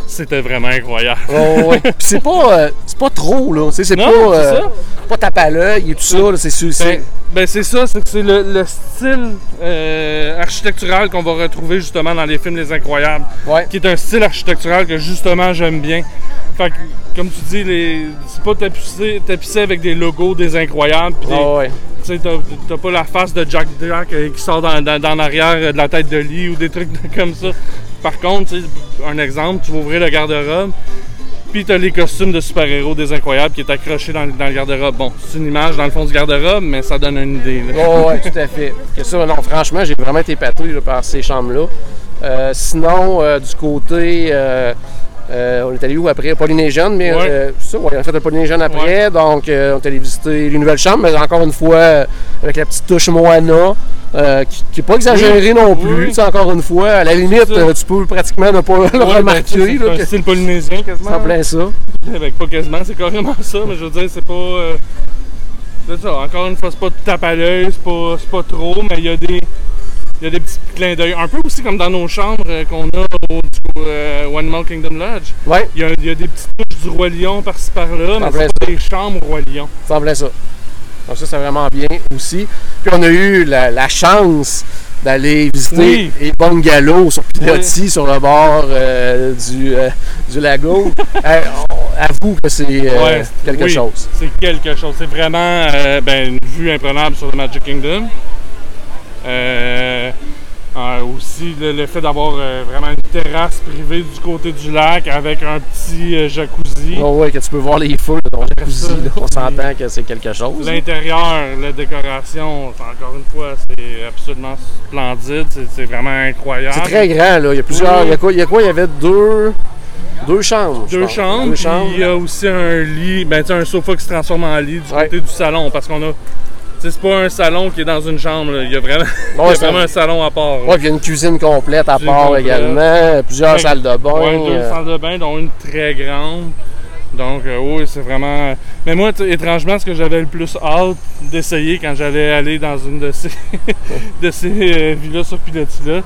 S2: c'était vraiment incroyable.
S1: Oh, ouais. *laughs* Puis c'est pas, euh, c'est pas trop, là. C'est pas,
S2: c'est
S1: euh, pas tape à l'œil et tout ça. C'est sûr.
S2: Ben,
S1: c'est-
S2: ben, c'est ça, c'est c'est le, le style euh, architectural qu'on va retrouver justement dans les films Les Incroyables,
S1: Ouais.
S2: qui est un style architectural que justement j'aime bien. Fait que, comme tu dis, les, c'est pas tapissé, tapissé avec des logos des Incroyables, des-
S1: Ah ouais.
S2: tu sais, t'as, pas la face de Jack Jack euh, qui sort dans, dans, dans l'arrière euh, de la tête de lit ou des trucs *laughs* comme ça. Par contre, un exemple, tu vas ouvrir le garde-robe, Puis t'as les costumes de super-héros des incroyables qui est accroché dans, dans le garde-robe. Bon, c'est une image dans le fond du garde-robe, mais ça donne une idée. là.
S1: Oh, ouais, tout à fait. *laughs* Que ça, non, franchement, j'ai vraiment été épaté là, par ces chambres-là. Euh, sinon, euh, du côté. euh, euh, on est allé où après? Polynesian, mais
S2: Ouais.
S1: euh, ça, ouais, on a fait le Polynesian après. Donc, euh, on est allé visiter les nouvelles chambres, mais encore une fois, euh, avec la petite touche Moana, qui n'est pas exagérée non plus.
S2: Oui.
S1: Encore une fois, à la limite, tu peux pratiquement ne pas le
S2: ben,
S1: remarquer.
S2: c'est un style polynésien quasiment.
S1: en plein ça.
S2: Avec pas quasiment, c'est carrément ça, mais je veux dire, c'est pas. c'est ça, encore une fois, c'est pas tout tape à l'œil, c'est pas, c'est pas trop, mais il y a des. Il y a des petits clins d'œil. Un peu aussi comme dans nos chambres euh, qu'on a au du, euh, Animal Kingdom Lodge.
S1: Ouais,
S2: Il y, a, il y a des petites touches du Roi Lion par-ci par-là, mais c'est pas des chambres Roi Lion.
S1: ça plein ça. Donc ça, c'est vraiment bien aussi. Puis on a eu la, la chance d'aller visiter
S2: Oui.
S1: les bungalows sur Pilotis, sur le bord euh, du, euh, du lago. *laughs* Euh, avoue que c'est
S2: Ouais,
S1: quelque
S2: oui.
S1: chose.
S2: C'est quelque chose. C'est vraiment ben, une vue imprenable sur le Magic Kingdom. Euh, euh, aussi le, le fait d'avoir euh, vraiment une terrasse privée du côté du lac avec un petit jacuzzi.
S1: Oh, ouais, que tu peux voir les feux dans ton jacuzzi.
S2: ça.
S1: là. On s'entend que c'est quelque chose.
S2: L'intérieur, la décoration, encore une fois, c'est absolument splendide. C'est, vraiment incroyable.
S1: C'est très grand, là. Il y a plusieurs.
S2: Oui.
S1: Il y a quoi? Il y, a quoi? Il y avait deux, deux chambres.
S2: Deux chambres,
S1: Deux chambres.
S2: il y a aussi un lit, ben, tu sais, un sofa qui se transforme en lit du
S1: Ouais.
S2: côté du salon parce qu'on a. C'est pas un salon qui est dans une chambre, là. il y a vraiment, *laughs* il y a vraiment un salon à part.
S1: Ouais, puis il y a une cuisine complète à part
S2: complète.
S1: également. Plusieurs
S2: Ouais.
S1: salles de bain.
S2: Ouais, deux
S1: euh,
S2: salles de bain, dont une très grande. Donc, euh, oui, c'est vraiment. Mais moi, étrangement, ce que j'avais le plus hâte d'essayer quand j'allais aller dans une de ces, *laughs* de ces euh, villas sur pilotis-là,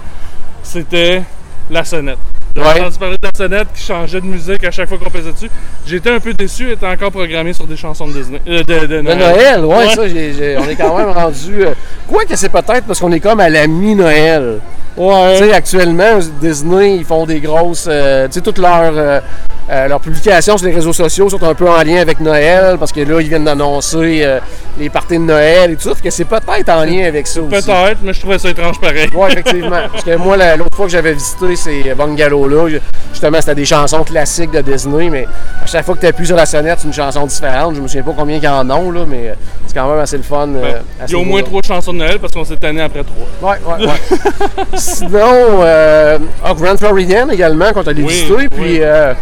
S2: c'était la sonnette. J'avais
S1: Ouais.
S2: entendu parler de la sonnette qui changeait de musique à chaque fois qu'on pesait dessus. J'étais un peu déçu, était encore programmée sur des chansons de Disney. euh, de, de
S1: De
S2: Noël.
S1: Noël, ouais,
S2: Ouais.
S1: ça, j'ai- j'ai- on est quand même rendu. euh, quoi que c'est peut-être parce qu'on est comme à la mi-Noël.
S2: Ouais.
S1: Tu sais, actuellement, Disney, ils font des grosses. euh, tu sais, toutes leurs, euh, euh, leurs publications sur les réseaux sociaux sont un peu en lien avec Noël parce que là, ils viennent d'annoncer euh, les parties de Noël et tout ça. Fait que c'est peut-être en lien avec ça aussi.
S2: Peut-être, mais je trouvais ça étrange pareil.
S1: Oui, effectivement. *laughs* Parce que moi, la- l'autre fois que j'avais visité ces bungalows-là, justement, c'était des chansons classiques de Disney, mais à chaque fois que tu appuies sur la sonnette, c'est une chanson différente. Je me souviens pas combien il y en ont, là, mais euh, c'est quand même assez le fun. euh,
S2: Ben,
S1: à
S2: Il y a au moins trois chansons de Noël parce qu'on s'est tanné après trois.
S1: Ouais, ouais, ouais. *laughs* Sinon, euh, ah, Grand Floridian également, qu'on allé
S2: Oui,
S1: visiter, puis
S2: oui.
S1: euh,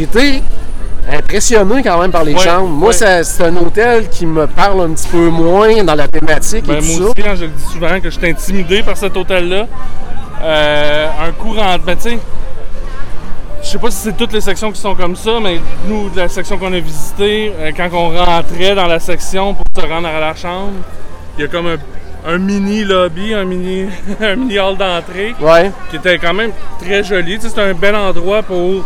S1: été impressionné quand même par les
S2: Ouais,
S1: chambres. Moi,
S2: ouais.
S1: c'est un hôtel qui me parle un petit peu moins dans la thématique
S2: Ben,
S1: et tout
S2: moi
S1: ça.
S2: aussi, hein, je le dis souvent, que je suis intimidé par cet hôtel-là. Euh, un courant. Ben, tu sais, je sais pas si c'est toutes les sections qui sont comme ça, mais nous, de la section qu'on a visitée, euh, quand on rentrait dans la section pour se rendre à la chambre, il y a comme un, un mini lobby, un mini, *laughs* un mini hall d'entrée
S1: Ouais,
S2: qui était quand même très joli. Tu sais, C'est un bel endroit pour.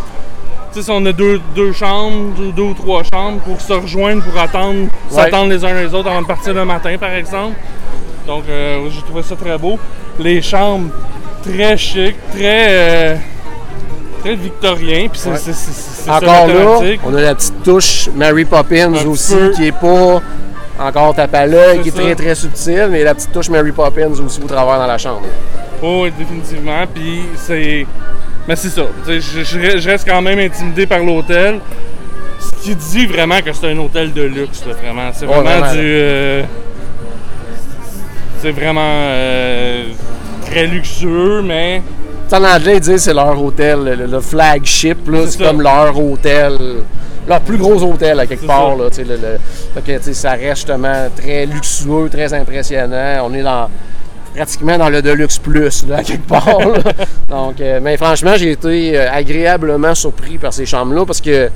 S2: Tu sais, si on a deux, deux chambres, deux, deux ou trois chambres, pour se rejoindre, pour attendre, s'attendre les uns les autres avant de partir le matin, par exemple. Donc, euh, j'ai trouvé ça très beau. Les chambres, très chic, très. euh, très victorien. Puis c'est
S1: Ouais.
S2: ça,
S1: Encore là, on a la petite touche Mary Poppins
S2: Un
S1: aussi,
S2: peu.
S1: qui est pas encore tape à l'œil, qui est
S2: ça.
S1: très très subtile, mais la petite touche Mary Poppins aussi au travers dans la chambre.
S2: Oh, oui, définitivement. Puis c'est. Mais c'est ça. Je, je- je reste quand même intimidé par l'hôtel. Ce qui dit vraiment que c'est un hôtel de luxe, là, vraiment. C'est
S1: Ouais,
S2: vraiment, du. euh, c'est vraiment euh, très luxueux, mais.
S1: Tu sais, En anglais, ils disent que c'est leur hôtel, le, le flagship,
S2: C'est
S1: comme leur hôtel, leur plus gros hôtel à quelque part.
S2: ça.
S1: Là, le- le- fait que, ça reste justement très luxueux, très impressionnant. On est dans pratiquement dans le Deluxe Plus, là, à quelque part. là. *laughs* Donc, euh, mais franchement, j'ai été euh, agréablement surpris par ces chambres-là parce que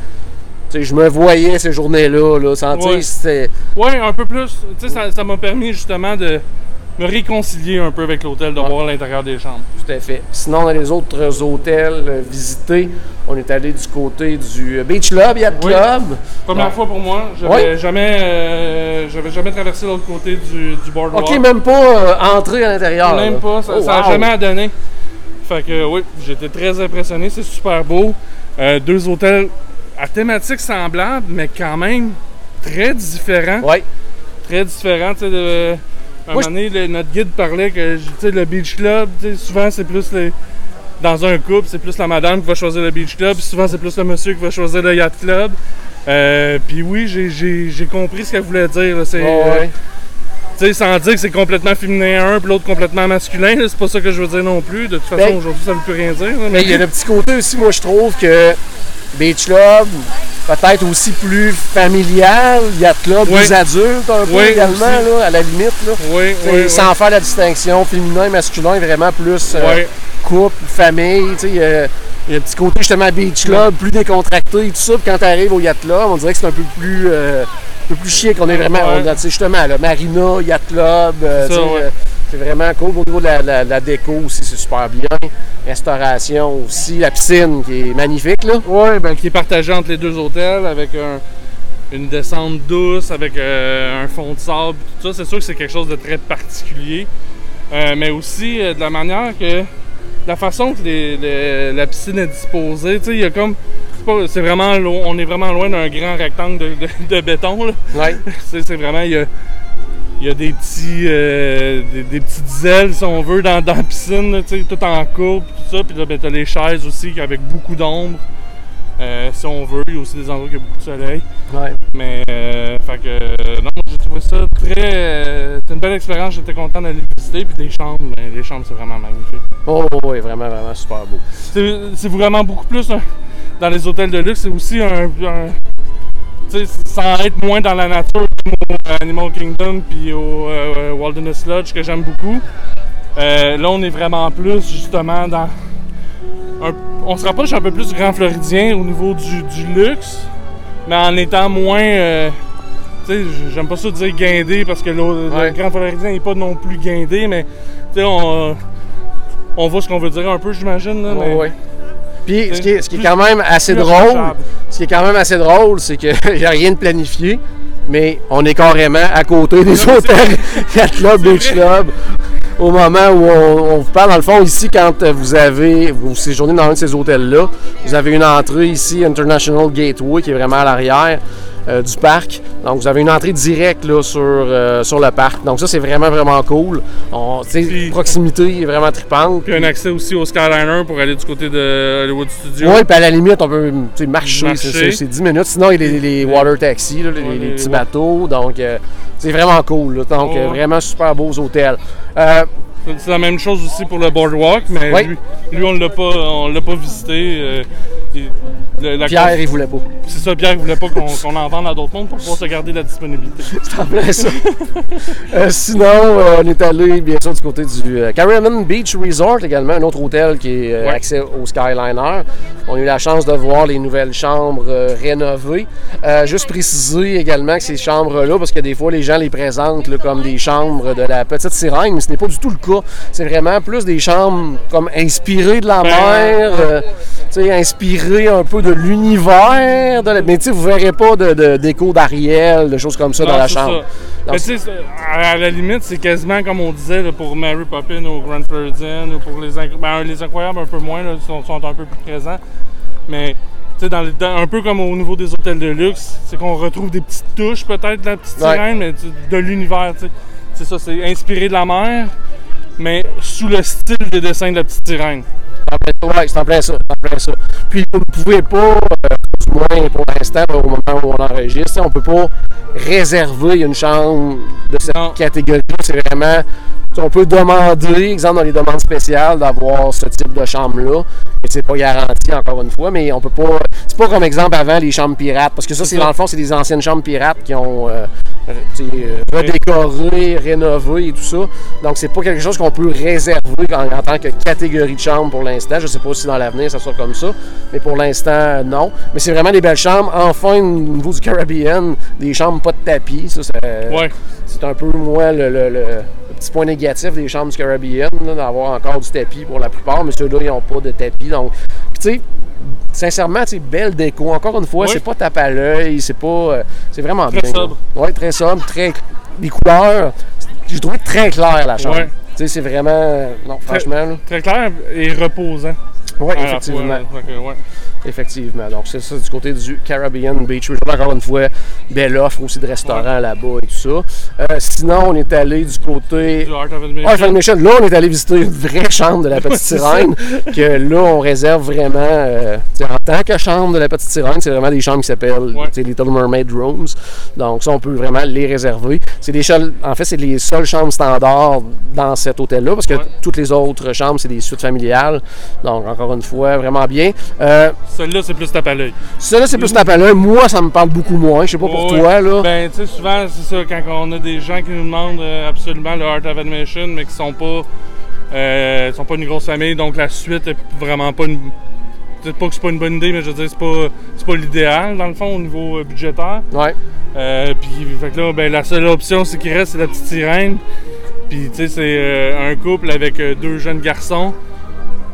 S1: je me voyais ces journées-là. Là,
S2: Ouais. Ouais, un peu plus. Tu sais, ça- ça m'a permis justement de me réconcilier un peu avec l'hôtel, de voir l'intérieur des chambres.
S1: Tout à fait. Sinon, dans les autres hôtels euh, visités, on est allé du côté du Beach Club, Yacht
S2: Oui.
S1: Club.
S2: Première fois pour moi, j'avais jamais, euh, j'avais jamais traversé l'autre côté du, du boardwalk.
S1: OK, même pas euh, entrer à l'intérieur.
S2: Même
S1: là.
S2: pas, ça
S1: Oh,
S2: n'a
S1: wow.
S2: jamais donné. Fait que oui, j'étais très impressionné, c'est super beau. Euh, deux hôtels à thématique semblable, mais quand même très différents.
S1: Ouais.
S2: Très différents. tu sais, de- un
S1: Moi,
S2: moment donné, le- notre guide parlait que tu sais, le Beach Club, tu sais, souvent c'est plus les, dans un couple, c'est plus la madame qui va choisir le beach club, puis souvent c'est plus le monsieur qui va choisir le yacht club. Euh, puis oui, j'ai- j'ai j'ai compris ce qu'elle voulait dire. là. C'est,
S1: Ouais, ouais.
S2: euh, tu sais, sans dire que c'est complètement féminin un, puis l'autre complètement masculin, là, c'est pas ça que je veux dire non plus. De toute façon,
S1: Ben-
S2: aujourd'hui, ça veut plus rien dire. là,
S1: Mais il y a le petit côté aussi, moi je trouve que Beach Club, peut-être aussi plus familial, Yacht Club,
S2: Oui.
S1: plus adulte un peu
S2: Oui,
S1: également, là, à la limite. Là.
S2: Oui, oui,
S1: sans faire la distinction féminin, masculin, vraiment plus euh, couple, famille. sais, Il y, a il y a un petit côté justement beach club, plus décontracté et tout ça. Puis quand tu arrives au yacht club, on dirait que c'est un peu plus, euh, un peu plus chic. On est vraiment, on justement, là, marina, yacht club. C'est vraiment cool. Au niveau de la, la- la déco aussi, c'est super bien. Restauration aussi, la piscine qui est magnifique. Là.
S2: Ouais, ben, qui est partagé entre les deux hôtels avec un- une descente douce, avec euh, un fond de sable, tout ça. C'est sûr que c'est quelque chose de très particulier. Euh, mais aussi euh, de la manière que. La façon que les- les- la piscine est disposée, tu sais, il y a comme. c'est vraiment on est vraiment loin d'un grand rectangle de, de- de béton. Là.
S1: Ouais. *laughs*
S2: C'est vraiment. Il y a, il y a des petits euh, des, des petites ailes, si on veut, dans, dans la piscine, là, tu sais, tout en courbe, tout ça. Puis là, ben, t'as les chaises aussi avec beaucoup d'ombre. euh, si on veut, il y a aussi des endroits où il y a beaucoup de soleil.
S1: Ouais.
S2: Mais, euh, fait que, euh, non, j'ai trouvé ça très. euh, C'était une belle expérience, j'étais content d'aller le visiter. Puis les chambres, ben, les chambres, c'est vraiment magnifique.
S1: Oh, oui, vraiment, vraiment super beau.
S2: C'est c'est vraiment beaucoup plus un- dans les hôtels de luxe, c'est aussi un. un- tu sais, sans être moins dans la nature au Animal Kingdom puis au euh, Wilderness Lodge que j'aime beaucoup. Euh, là, on est vraiment plus justement dans. un- on se rapproche un peu plus du Grand Floridien au niveau du, du luxe, mais en étant moins. euh, tu sais, j'aime pas ça dire guindé parce que
S1: Ouais.
S2: le Grand Floridien n'est pas non plus guindé, mais tu sais, on, on voit ce qu'on veut dire un peu, j'imagine. là, mais-
S1: Ouais, ouais. Puis, ce qui est, ce qui est quand même assez drôle, ce qui est quand même assez drôle, c'est n'y *laughs* a rien de planifié, mais on est carrément à côté des hôtels. *laughs* Yacht Club, Beach Club. Au moment où on, on vous parle, dans le fond, ici, quand euh, vous avez, vous séjournez dans un de ces hôtels-là, vous avez une entrée ici, International Gateway, qui est vraiment à l'arrière euh, du parc. Donc, vous avez une entrée directe là, sur, euh, sur le parc. Donc, ça, c'est vraiment, vraiment cool. On,
S2: Puis-
S1: proximité est vraiment trippante.
S2: Puis un accès aussi au Skyliner pour aller du côté de Hollywood Studios.
S1: Oui, puis à la limite, on peut marcher,
S2: Marcher.
S1: c'est- c'est c'est 10 minutes. Sinon, il y a les, les water taxis, là, les,
S2: Ouais,
S1: les
S2: les-
S1: petits
S2: ouais.
S1: bateaux. Donc, euh, c'est vraiment cool. là. Donc, euh, vraiment super beaux hôtels. Euh,
S2: C'est la même chose aussi pour le Boardwalk, mais
S1: Oui.
S2: lui, lui, on l'a pas, on l'a pas visité. La
S1: Pierre,
S2: cause-
S1: il voulait pas.
S2: c'est ça, Pierre, il voulait pas qu'on qu'on en vende à d'autres mondes pour pouvoir se garder la disponibilité. *laughs*
S1: C'est en plein ça. Euh, sinon, euh, on est allé, bien sûr, du côté du euh, Caravan Beach Resort également, un autre hôtel qui est euh,
S2: Ouais.
S1: accès au Skyliner. On a eu la chance de voir les nouvelles chambres rénovées. Juste préciser également que ces chambres-là, parce que des fois, les gens les présentent là, comme des chambres de la petite sirène, mais ce n'est pas du tout le cas. C'est vraiment plus des chambres comme inspirées de la
S2: Ben,
S1: mer, euh, un peu de l'univers. de la- Mais tu sais, vous verrez pas de, d'écho d'Ariel, de choses comme ça dans la chambre.
S2: ça. Mais tu sais, c'est- à la limite, c'est quasiment comme on disait là, pour Mary Poppins au Grand Floridian ou pour les, ben, les Incroyables un peu moins, là, ils sont, sont un peu plus présents. Mais tu sais, dans les- dans- un peu comme au niveau des hôtels de luxe, c'est qu'on retrouve des petites touches peut-être de la petite
S1: Ouais.
S2: sirène, mais de l'univers. tu sais. C'est ça, c'est inspiré de la mer, mais sous le style des dessins de la petite sirène.
S1: En plein- Ouais, c'est en plein ça. c'est en plein ça. Puis vous ne pouvez pas, euh, du moins pour l'instant, au moment où on enregistre, on ne peut pas réserver une chambre de cette
S2: Non.
S1: catégorie-là. C'est vraiment. On peut demander, exemple dans les demandes spéciales, d'avoir ce type de chambre-là. Mais c'est pas garanti encore une fois. Mais on peut pas. C'est pas comme exemple avant les chambres pirates. Parce que ça, c'est dans le fond, c'est des anciennes chambres pirates qui ont euh, euh, tu sais, euh, redécoré, rénové et tout ça. Donc c'est pas quelque chose qu'on peut réserver en, en tant que catégorie de chambre pour l'instant. Je sais pas si dans l'avenir ça sera comme ça. Mais pour l'instant, non. Mais c'est vraiment des belles chambres. Enfin, au niveau du Caribbean, des chambres pas de tapis. Ça, ça-
S2: Ouais.
S1: c'est un peu, moi, le, le- le- le petit point négatif des chambres du Caribbean, d'avoir encore du tapis pour la plupart, mais ceux-là, ils n'ont pas de tapis. Donc, tu sais, sincèrement, c'est belle déco. Encore une fois,
S2: Oui.
S1: c'est pas tape à l'œil, c'est pas. euh, c'est vraiment
S2: Très
S1: bien.
S2: sobre.
S1: Oui, très sobre, très. Les couleurs, j'ai trouvé très clair la chambre.
S2: Ouais.
S1: Tu sais, c'est vraiment. Non, franchement, là.
S2: Très clair et reposant.
S1: Oui, effectivement.
S2: fois, ouais.
S1: Effectivement. Donc, c'est ça du côté du Caribbean Beach Resort. Encore une fois, belle offre aussi de restaurants là-bas et tout ça. Euh, sinon, on est allé du côté.
S2: Du Art of Admission.
S1: Là, on est allé visiter une vraie chambre de la *laughs* Petite Sirène. que là, on réserve vraiment. euh, en tant que chambre de la Petite Sirène, c'est vraiment des chambres qui s'appellent
S2: Ouais.
S1: Little Mermaid Rooms. Donc, ça, on peut vraiment les réserver. C'est des en fait, c'est les seules chambres standards dans cet hôtel-là, parce que
S2: Ouais.
S1: toutes les autres chambres, c'est des suites familiales. Donc, encore une fois, vraiment bien. Euh,
S2: Celle-là, c'est plus tape à l'œil.
S1: ça, là, c'est plus tape à l'œil. Moi, ça me parle beaucoup moins. Je sais pas pour toi, là.
S2: Ben, tu sais, souvent, c'est ça, quand on a des gens qui nous demandent euh, absolument le Art of Admission, mais qui sont pas, euh, sont pas une grosse famille, donc la suite est vraiment pas une. Dis pas que c'est pas une bonne idée, mais je veux dire, c'est pas, c'est pas l'idéal, dans le fond, au niveau euh, budgétaire.
S1: Ouais.
S2: Euh, puis, fait que là, ben, la seule option, c'est qu'il reste, c'est la petite sirène. Puis, tu sais, c'est euh, un couple avec deux jeunes garçons.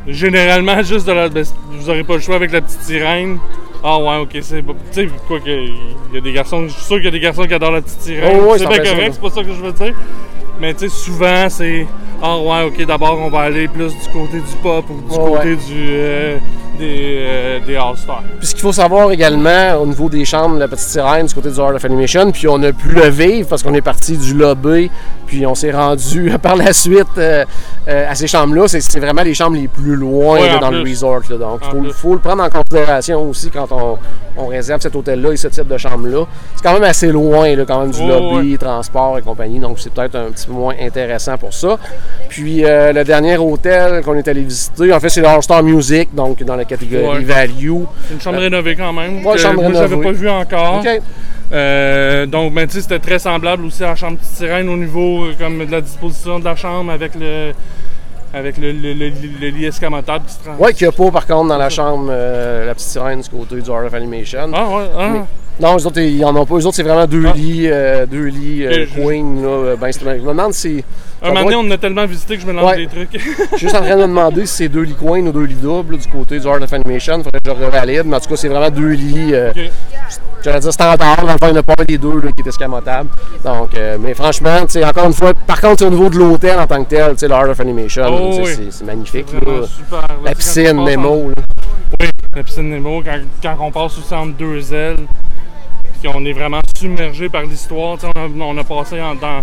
S2: Généralement, juste de la. ben, vous aurez pas le choix avec la petite sirène. Ah ouais, ok, c'est. Tu sais, quoi que. Il y a des garçons. Je suis sûr qu'il y a des garçons qui adorent la petite sirène.
S1: Oh, ouais,
S2: c'est bien
S1: ça,
S2: correct, c'est pas ça que je veux dire. Mais tu sais, souvent, c'est. Ah ouais, ok, d'abord, on va aller plus du côté du pop ou du côté
S1: ouais.
S2: du. euh, des, euh, des All-Stars.
S1: Puis ce qu'il faut savoir également au niveau des chambres de la petite sirène du côté du Art of Animation, puis on a pu le vivre parce qu'on est parti du lobby, puis on s'est rendu *laughs* par la suite euh, euh, à ces chambres-là. C'est, c'est vraiment les chambres les plus loin là, dans le resort. là. donc il faut, le prendre en considération aussi quand on, on réserve cet hôtel-là et ce type de chambre-là. C'est quand même assez loin là, quand même du lobby, transport et compagnie, donc c'est peut-être un petit peu moins intéressant pour ça. Puis euh, le dernier hôtel qu'on est allé visiter, en fait c'est le All-Star Music, donc dans la catégorie
S2: Ouais.
S1: Value.
S2: Une chambre rénovée quand même.
S1: Ouais,
S2: que
S1: chambre
S2: moi, j'avais
S1: rénovée.
S2: pas vu encore.
S1: OK.
S2: Euh, donc, ben, c'était très semblable aussi à la chambre petite sirène au niveau euh, comme de la disposition de la chambre avec le avec le, le, le- le lit escamotable qui se trans-
S1: Oui, qu'il n'y a pas par contre dans la chambre euh, la petite sirène du côté du of Animation.
S2: Ah ouais, ah.
S1: Mais- Non, les autres, ils n'en ont pas. Les autres, c'est vraiment deux
S2: Ah.
S1: lits, euh, deux lits euh, queen. Là, euh, ben, je me demande si.
S2: Un moment donné, on en a tellement visité que je me lance
S1: Ouais.
S2: des trucs.
S1: Je suis juste en train de me demander si c'est deux lits queen ou deux lits doubles du côté du Art of Animation. Il faudrait que je revalide. Mais en tout cas, c'est vraiment deux lits. euh,
S2: Ok.
S1: J'allais dire standard. Dans le fond, il n'y en a pas des deux là, qui est escamotable. Donc, euh, mais franchement, encore une fois, par contre, au niveau de l'hôtel en tant que tel, le Art of Animation,
S2: Oh, oui.
S1: c'est- magnifique. Là.
S2: super. là,
S1: La piscine, Nemo.
S2: en- Oui, la piscine Nemo, quand, quand on passe aussi entre deux ailes, puis qu'on est vraiment submergé par l'histoire. On a, on a passé en- dans,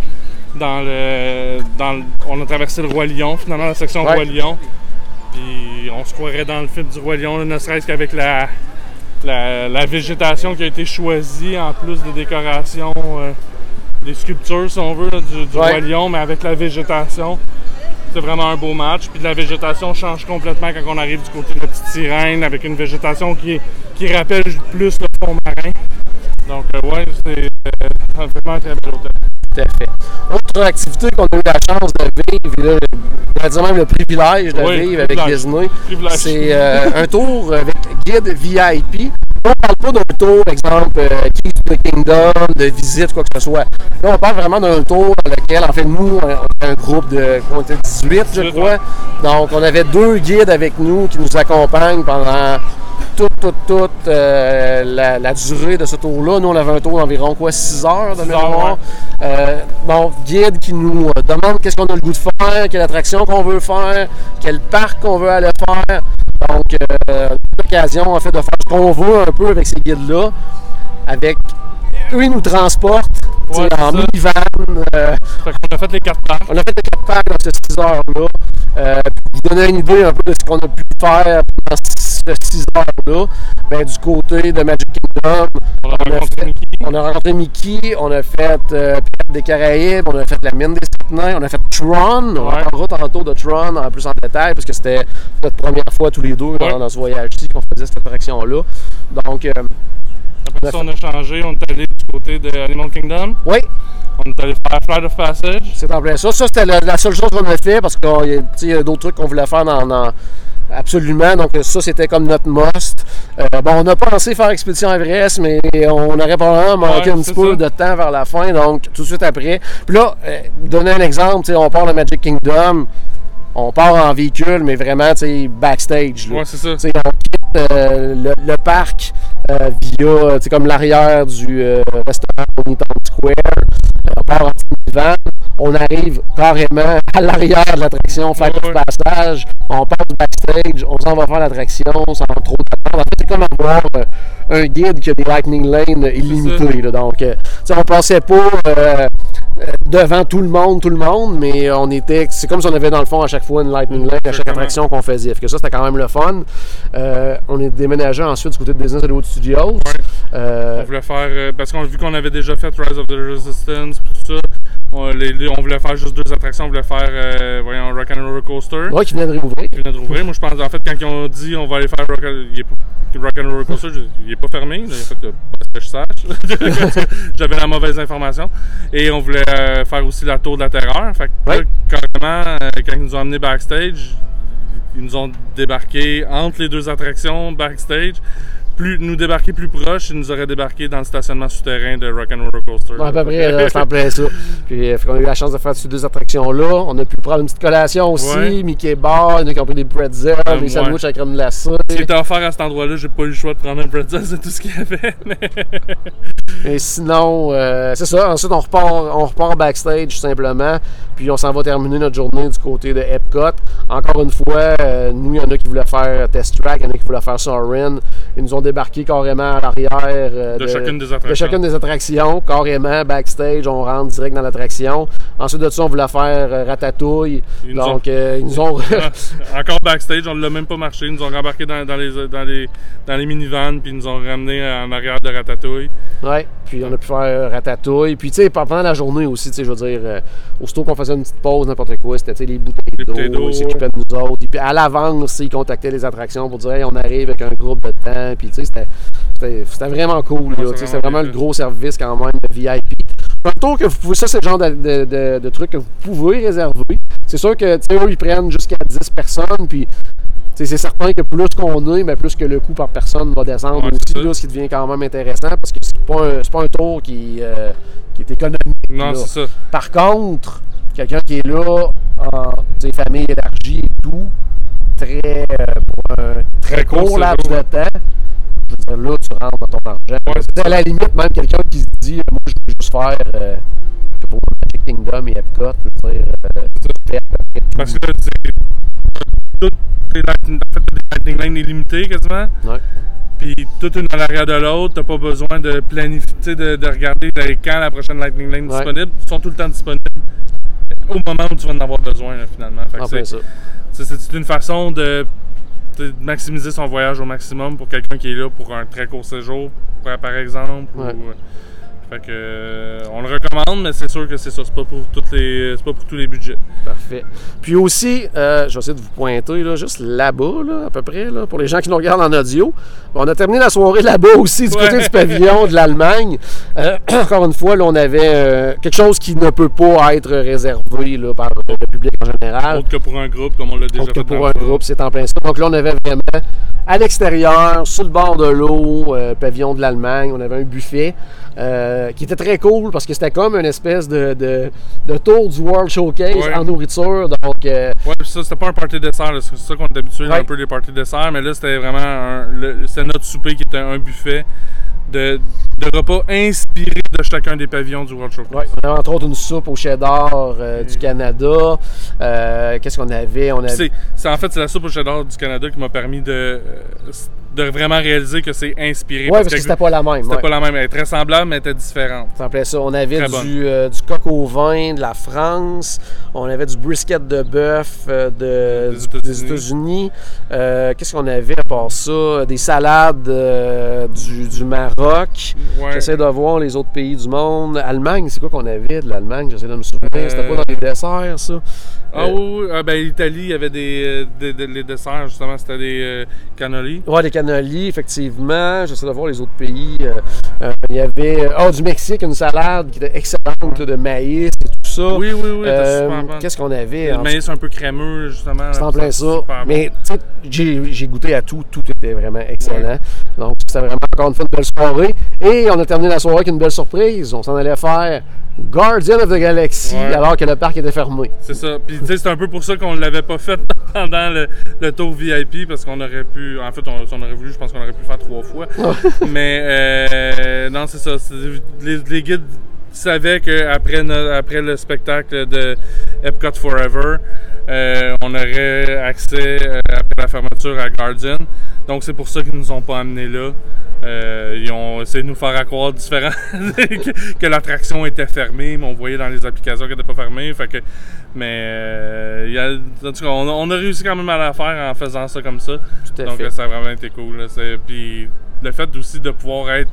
S2: dans le. Dans le- on a traversé le Roi Lion, finalement, la section
S1: Ouais.
S2: Roi Lion. Puis on se croirait dans le film du Roi Lion, là, ne serait-ce qu'avec la, la, la végétation qui a été choisie, en plus des décorations, euh, des sculptures, si on veut, là, du, du
S1: Ouais.
S2: Roi Lion, mais avec la végétation. C'est vraiment un beau match. Puis la végétation change complètement quand on arrive du côté de la petite sirène, avec une végétation qui rappelle plus le fond marin. Donc, euh, ouais, c'est vraiment un très bel hôtel.
S1: Tout à fait. Autre activité qu'on a eu la chance de vivre, et là, je vais dire même le privilège de
S2: Oui,
S1: vivre avec. Disney, c'est euh, un tour avec guide VIP. On ne parle pas d'un tour, exemple, euh, Keys to the Kingdom, de visite, quoi que ce soit. Là, on parle vraiment d'un tour dans lequel, en fait, nous, on était un groupe de on était 18, je
S2: 18,
S1: crois. Donc, on avait deux guides avec nous qui nous accompagnent pendant toute, toute, toute euh, la, la durée de ce tour-là. Nous, on avait un tour d'environ quoi, 6 heures de mémoire. Euh, bon, guide qui nous euh, demande qu'est-ce qu'on a le goût de faire, quelle attraction qu'on veut faire, quel parc qu'on veut aller faire. Donc, euh, l'occasion en fait de faire ce qu'on veut un peu avec ces guides-là. Avec eux, ils nous transportent
S2: Ouais,
S1: en minivan. euh,
S2: qu'on a fait les quatre parcs.
S1: on a fait des quatre packs dans ces 6 heures-là. Euh, pour vous donner une idée un peu de ce qu'on a pu faire dans ces 6 heures-là, ben, du côté de Magic Kingdom,
S2: On a
S1: On a
S2: rencontré
S1: fait-
S2: Mickey.
S1: on a rencontré Mickey, on a fait euh, Pirates des Caraïbes, on a fait la mine des nains, on a fait Tron. On
S2: Ouais.
S1: parlera tantôt de Tron en plus en détail parce que c'était notre première fois tous les deux dans,
S2: Ouais.
S1: dans ce voyage-ci qu'on faisait cette attraction-là. Donc, euh,
S2: Après ça, on a changé. On est allé côté de Animal Kingdom.
S1: oui,
S2: On est allé faire Flight of Passage.
S1: c'est en plein ça. Ça, c'était la, la seule chose qu'on a fait parce qu'il y a, d'autres trucs qu'on voulait faire dans, dans- Absolument, donc ça c'était comme notre must. Euh, bon, on a pensé faire Expédition Everest, mais on aurait probablement manqué
S2: Ouais,
S1: un petit peu
S2: ça.
S1: de temps vers la fin, donc tout de suite après. Puis là, euh, donner un exemple, on part de Magic Kingdom, on part en véhicule, mais vraiment, tu sais, backstage. là.
S2: Ouais, c'est ça.
S1: On quitte euh, le, le parc via, tu sais, comme l'arrière du euh, restaurant Town Square. Part en on arrive carrément à l'arrière de l'attraction, faire
S2: Ouais,
S1: le passage, on passe backstage, on s'en va faire l'attraction sans trop d'attendre. En fait, c'est comme avoir euh, un guide qui a des lightning lanes illimités. là. donc, euh, on passait pas euh, devant tout le monde, tout le monde, mais on était. C'est comme si on avait dans le fond à chaque fois une lightning lane à chaque attraction qu'on faisait. Fait que ça, c'était quand même le fun. Euh, on est déménagé ensuite du côté de Business Hollywood Studios.
S2: On voulait faire, euh, parce qu'on vu qu'on avait déjà fait Rise of the Resistance, tout ça, on, les- les- on voulait faire juste deux attractions, on voulait faire, euh, voyons, Rock and Roller Coaster.
S1: ouais, qui venait de réouvrir.
S2: qui venait de rouvrir. Moi, je pense, en fait, quand ils ont dit on va aller faire Rock, il and Roller Coaster, il est pas fermé. là. En fait, euh, pas que je sache. J'avais la mauvaise information. Et on voulait euh, faire aussi la Tour de la Terreur. Fait que, là, carrément, euh, quand ils nous ont amenés backstage, ils nous ont débarqué entre les deux attractions backstage. Plus, nous débarquer plus proche, ils nous auraient débarqué dans le stationnement souterrain de Rock and Roller Coaster.
S1: Ouais, à peu près, c'est en plein ça. Puis, euh, qu'on a eu la chance de faire ces deux attractions-là. On a pu prendre une petite collation aussi.
S2: Ouais.
S1: Mickey Bar, il y en a qui ont pris des pretzels,
S2: Euh,
S1: des
S2: ouais.
S1: sandwichs avec crème glacée.
S2: Ce qui était offert à cet endroit-là, j'ai pas eu le choix de prendre un pretzel, c'est tout ce qu'il y avait. *laughs* mais-
S1: Et sinon, euh, c'est ça. Ensuite, on repart, on repart backstage simplement. Puis on s'en va terminer notre journée du côté de Epcot. Encore une fois, euh, nous, il y en a qui voulaient faire Test Track, il y en a qui voulaient faire Soarin'. Ils nous ont débarqué carrément à l'arrière euh,
S2: De chacune des
S1: de
S2: attractions.
S1: chacune des attractions, carrément backstage. On rentre direct dans l'attraction. Ensuite de ça, on voulait faire euh, Ratatouille.
S2: Ils nous
S1: Donc, euh, ils nous ont. *laughs*
S2: Encore backstage, on l'a même pas marché. Ils nous ont rembarqué dans, dans les, dans, les, dans les minivans, puis ils nous ont ramené en arrière de Ratatouille.
S1: Ouais, puis on a pu faire ratatouille. Puis, tu sais, pendant la journée aussi, tu sais, je veux dire, aussitôt qu'on faisait une petite pause, n'importe quoi, c'était, les bouteilles
S2: Les
S1: d'eau,
S2: bouteilles d'eau,
S1: ils s'occupaient de nous autres. Et puis, à l'avance, ils contactaient les attractions pour dire, hey, on arrive avec un groupe de temps. Puis, c'était, vraiment cool,
S2: Ouais, vraiment
S1: C'était vraiment
S2: bien
S1: le gros service, quand même, de VIP. Un tour que vous pouvez, ça, c'est le genre de, de, de, de truc que vous pouvez réserver. C'est sûr que, tu sais, eux, ils prennent jusqu'à 10 personnes, puis. C'est certain que plus qu'on est, mais plus que le coût par personne va descendre
S2: Ouais, c'est
S1: aussi, là, ce qui devient quand même intéressant parce que c'est pas un, pas un tour qui, euh, qui est économique.
S2: Non, c'est ça.
S1: Par contre, quelqu'un qui est là en famille élargie et tout, très euh, pour un très
S2: Très court
S1: court laps de temps, je veux dire, là, tu rentres dans ton argent.
S2: Ouais, c'est
S1: à la limite, même quelqu'un qui se dit, moi, je veux juste faire euh, pour Magic Kingdom et Epcot, je veux dire, euh, tout.
S2: Parce que c'est toutes les lightning, lightning lanes illimitées quasiment.
S1: Ouais.
S2: Puis toute une à l'arrière de l'autre, t'as pas besoin de planifier, de, de regarder quand la prochaine lightning lane est
S1: Ouais.
S2: disponible. Ils sont tout le temps disponibles au moment où tu vas en avoir besoin là, finalement. Fait que
S1: En plein
S2: c'est-
S1: ça.
S2: c'est c'est une façon de maximiser son voyage au maximum pour quelqu'un qui est là pour un très court séjour, par, exemple. ou-
S1: Ouais.
S2: Fait que euh, on le recommande, mais c'est sûr que c'est ça, c'est pas pour toutes les, c'est pas pour tous les budgets.
S1: Parfait. Puis aussi, euh, je vais essayer de vous pointer là, juste là-bas, là, à peu près, là, pour les gens qui nous regardent en audio. On a terminé la soirée là-bas aussi, du
S2: Ouais.
S1: côté du pavillon de l'Allemagne. Euh, *clears throat* encore une fois, là, on avait euh, quelque chose qui ne peut pas être réservé là, par le public en général.
S2: Autre que pour un groupe, comme on l'a déjà
S1: Autre que
S2: fait
S1: pour
S2: dans
S1: un groupe, c'est en plein ça. Donc là, on avait vraiment à l'extérieur, sur le bord de l'eau, pavillon de l'Allemagne, on avait un buffet euh, qui était très cool parce que c'était comme une espèce de, de- de tour du World Showcase
S2: Ouais.
S1: en nourriture. Donc, euh,
S2: Ouais, puis ça, c'était pas un party dessert, c'est ça qu'on est habitué
S1: Ouais.
S2: un peu des parties dessert, mais là, c'était vraiment un, le- c'était notre souper qui était un buffet de, de repas inspirés de chacun des pavillons du World Showcase.
S1: Ouais, on entre autres une soupe au cheddar euh, du Canada. Euh, Qu'est-ce qu'on avait? On avait...
S2: C'est, c'est- en fait, c'est la soupe au cheddar du Canada qui m'a permis de, euh, de vraiment réaliser que c'est inspiré.
S1: Ouais, parce que
S2: que
S1: c'était pas la même.
S2: c'était
S1: ouais.
S2: pas la même. Elle est très semblable, mais elle était différente.
S1: Ça. On avait du, euh, du coq au vin de la France. On avait du brisket de bœuf euh, de,
S2: Des États-Unis.
S1: Euh, Qu'est-ce qu'on avait à part ça? Des salades euh, du, du Maroc.
S2: Ouais.
S1: J'essaie de voir les autres pays du monde. Allemagne, c'est quoi qu'on avait de l'Allemagne? J'essaie de me souvenir. C'était pas dans les desserts, ça?
S2: Ah
S1: Euh,
S2: oui, oui. Ah, ben, l'Italie, il y avait des, euh, des- des- les desserts, justement, c'était des euh, cannolis.
S1: Ouais, des cannolis, effectivement. J'essaie de voir les autres pays. Euh, euh, il y avait oh, du Mexique, une salade qui était excellente là, de maïs et tout ça.
S2: Oui, oui, oui.
S1: Qu'est-ce qu'on avait?
S2: Le maïs un peu crémeux, justement.
S1: C'est en plein ça.
S2: bon.
S1: Mais j'ai goûté à tout. Tout était vraiment excellent. Donc, c'était vraiment encore une fois une belle soirée. Et on a terminé la soirée avec une belle surprise. On s'en allait faire Guardian of the Galaxy
S2: Ouais.
S1: alors que le parc était fermé.
S2: C'est ça. Puis, tu sais, c'est un peu pour ça qu'on l'avait pas fait *laughs* pendant le, le tour VIP, parce qu'on aurait pu. En fait, on, si on aurait voulu, je pense qu'on aurait pu le faire trois fois. *laughs* Mais, euh, non, c'est ça. Les, les guides savais qu'après après le spectacle de Epcot Forever, euh, on aurait accès euh, après la fermeture à Guardian. Donc c'est pour ça qu'ils nous ont pas amenés là. Euh, ils ont essayé de nous faire croire différent *laughs* que, l'attraction était fermée, mais on voyait dans les applications qu'elle n'était pas fermée. Fait que, mais y a, en tout cas, on, a réussi quand même à la faire en faisant ça comme ça. Donc ça a vraiment été cool. Puis le fait aussi de pouvoir être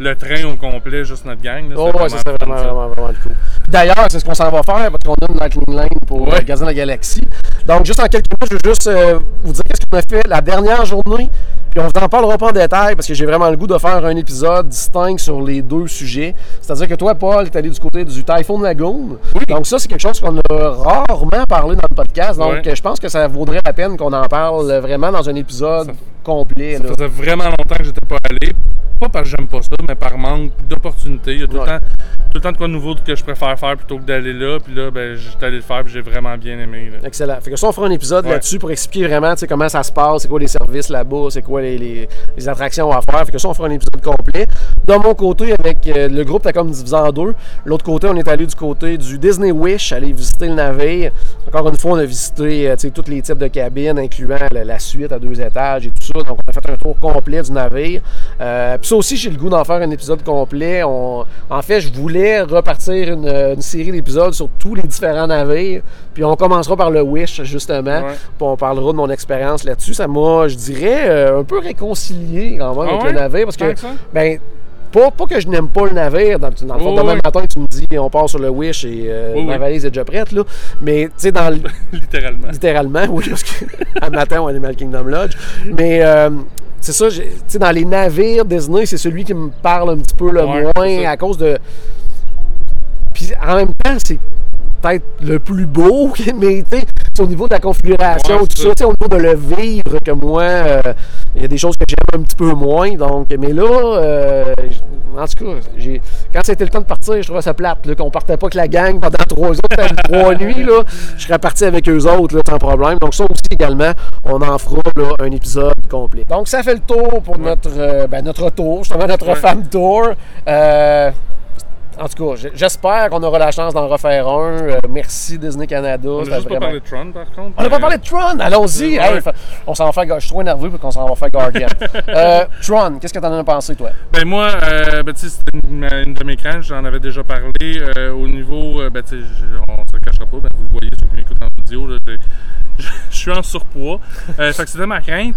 S2: le train au complet, juste notre gang.
S1: oh, ouais, c'est vraiment, vraiment, vraiment, cool. D'ailleurs, c'est ce qu'on s'en va faire parce qu'on a une Lightning Lane pour ouais. de la Galaxie. Donc, juste en quelques mots, je veux juste euh, vous dire qu'est-ce qu'on a fait la dernière journée. Puis on vous en parlera pas en détail parce que j'ai vraiment le goût de faire un épisode distinct sur les deux sujets. C'est-à-dire que toi, Paul, tu es allé du côté du Typhoon Lagoon. Oui. Donc ça, c'est quelque chose qu'on a rarement parlé dans le podcast. Donc je pense que ça vaudrait la peine qu'on en parle vraiment dans un épisode complet.
S2: Ça faisait vraiment longtemps que j'étais pas allé pas parce que j'aime pas ça, mais par manque d'opportunités. Il y a tout, le temps, tout le temps de quoi de nouveau que je préfère faire plutôt que d'aller là. Puis là, ben, j'étais allé le faire et j'ai vraiment bien aimé.
S1: Excellent. Fait que ça, on fera un épisode là-dessus pour expliquer vraiment comment ça se passe, c'est quoi les services là-bas, c'est quoi les, les, attractions à faire. Fait que ça, on fera un épisode complet. De mon côté, avec euh, le groupe, t'as comme divisé en deux. L'autre côté, on est allé du côté du Disney Wish, aller visiter le navire. Encore une fois, on a visité euh, tous les types de cabines, incluant la, suite à deux étages et tout ça. Donc, on a fait un tour complet du navire. Euh, ça aussi, j'ai le goût d'en faire un épisode complet. en fait, je voulais repartir une, série d'épisodes sur tous les différents navires. Puis on commencera par le Wish, justement. Puis on parlera de mon expérience là-dessus. Ça m'a, je dirais, euh, un peu réconcilié quand même ah avec le navire. Parce que, ben, pas, pas, que je n'aime pas le navire. Dans, le fond, demain matin, tu me dis on part sur le Wish et euh, ma valise est déjà prête. Là. Mais tu sais, dans *laughs*
S2: littéralement.
S1: Littéralement, oui, parce qu'à *laughs* matin, on est à Kingdom Lodge. Mais euh, c'est ça, tu sais, dans les navires Disney, c'est celui qui me parle un petit peu le moins à cause de. Puis en même temps, c'est peut-être le plus beau, *laughs* mais au niveau de la configuration, tout ça, au niveau de le vivre, que moi, euh, il y a des choses que j'aime un petit peu moins. Donc, mais là, euh, en tout cas, quand c'était le temps de partir, je trouvais ça plate, qu'on partait pas que la gang pendant *laughs* trois jours, trois nuits, là, je serais parti avec eux autres sans problème. Donc ça aussi également, on en fera un épisode complet. Donc ça fait le tour pour notre, euh, ben, notre tour, justement notre femme tour. En tout cas, j'espère qu'on aura la chance d'en refaire un. Euh, merci Disney Canada.
S2: On n'a pas parlé de Tron, par contre.
S1: On n'a pas parlé de Tron, allons-y. on s'en va faire... Je suis trop énervé pour qu'on s'en va faire Guardian. *laughs* euh, Tron, qu'est-ce que tu en as pensé, toi?
S2: Ben moi, euh, ben, c'était une, une, de mes craintes, j'en avais déjà parlé. Au niveau, ben, on ne se cachera pas, ben, vous le voyez, ceux qui m'écoutent en vidéo, *laughs* je suis en surpoids. fait que c'était ma crainte.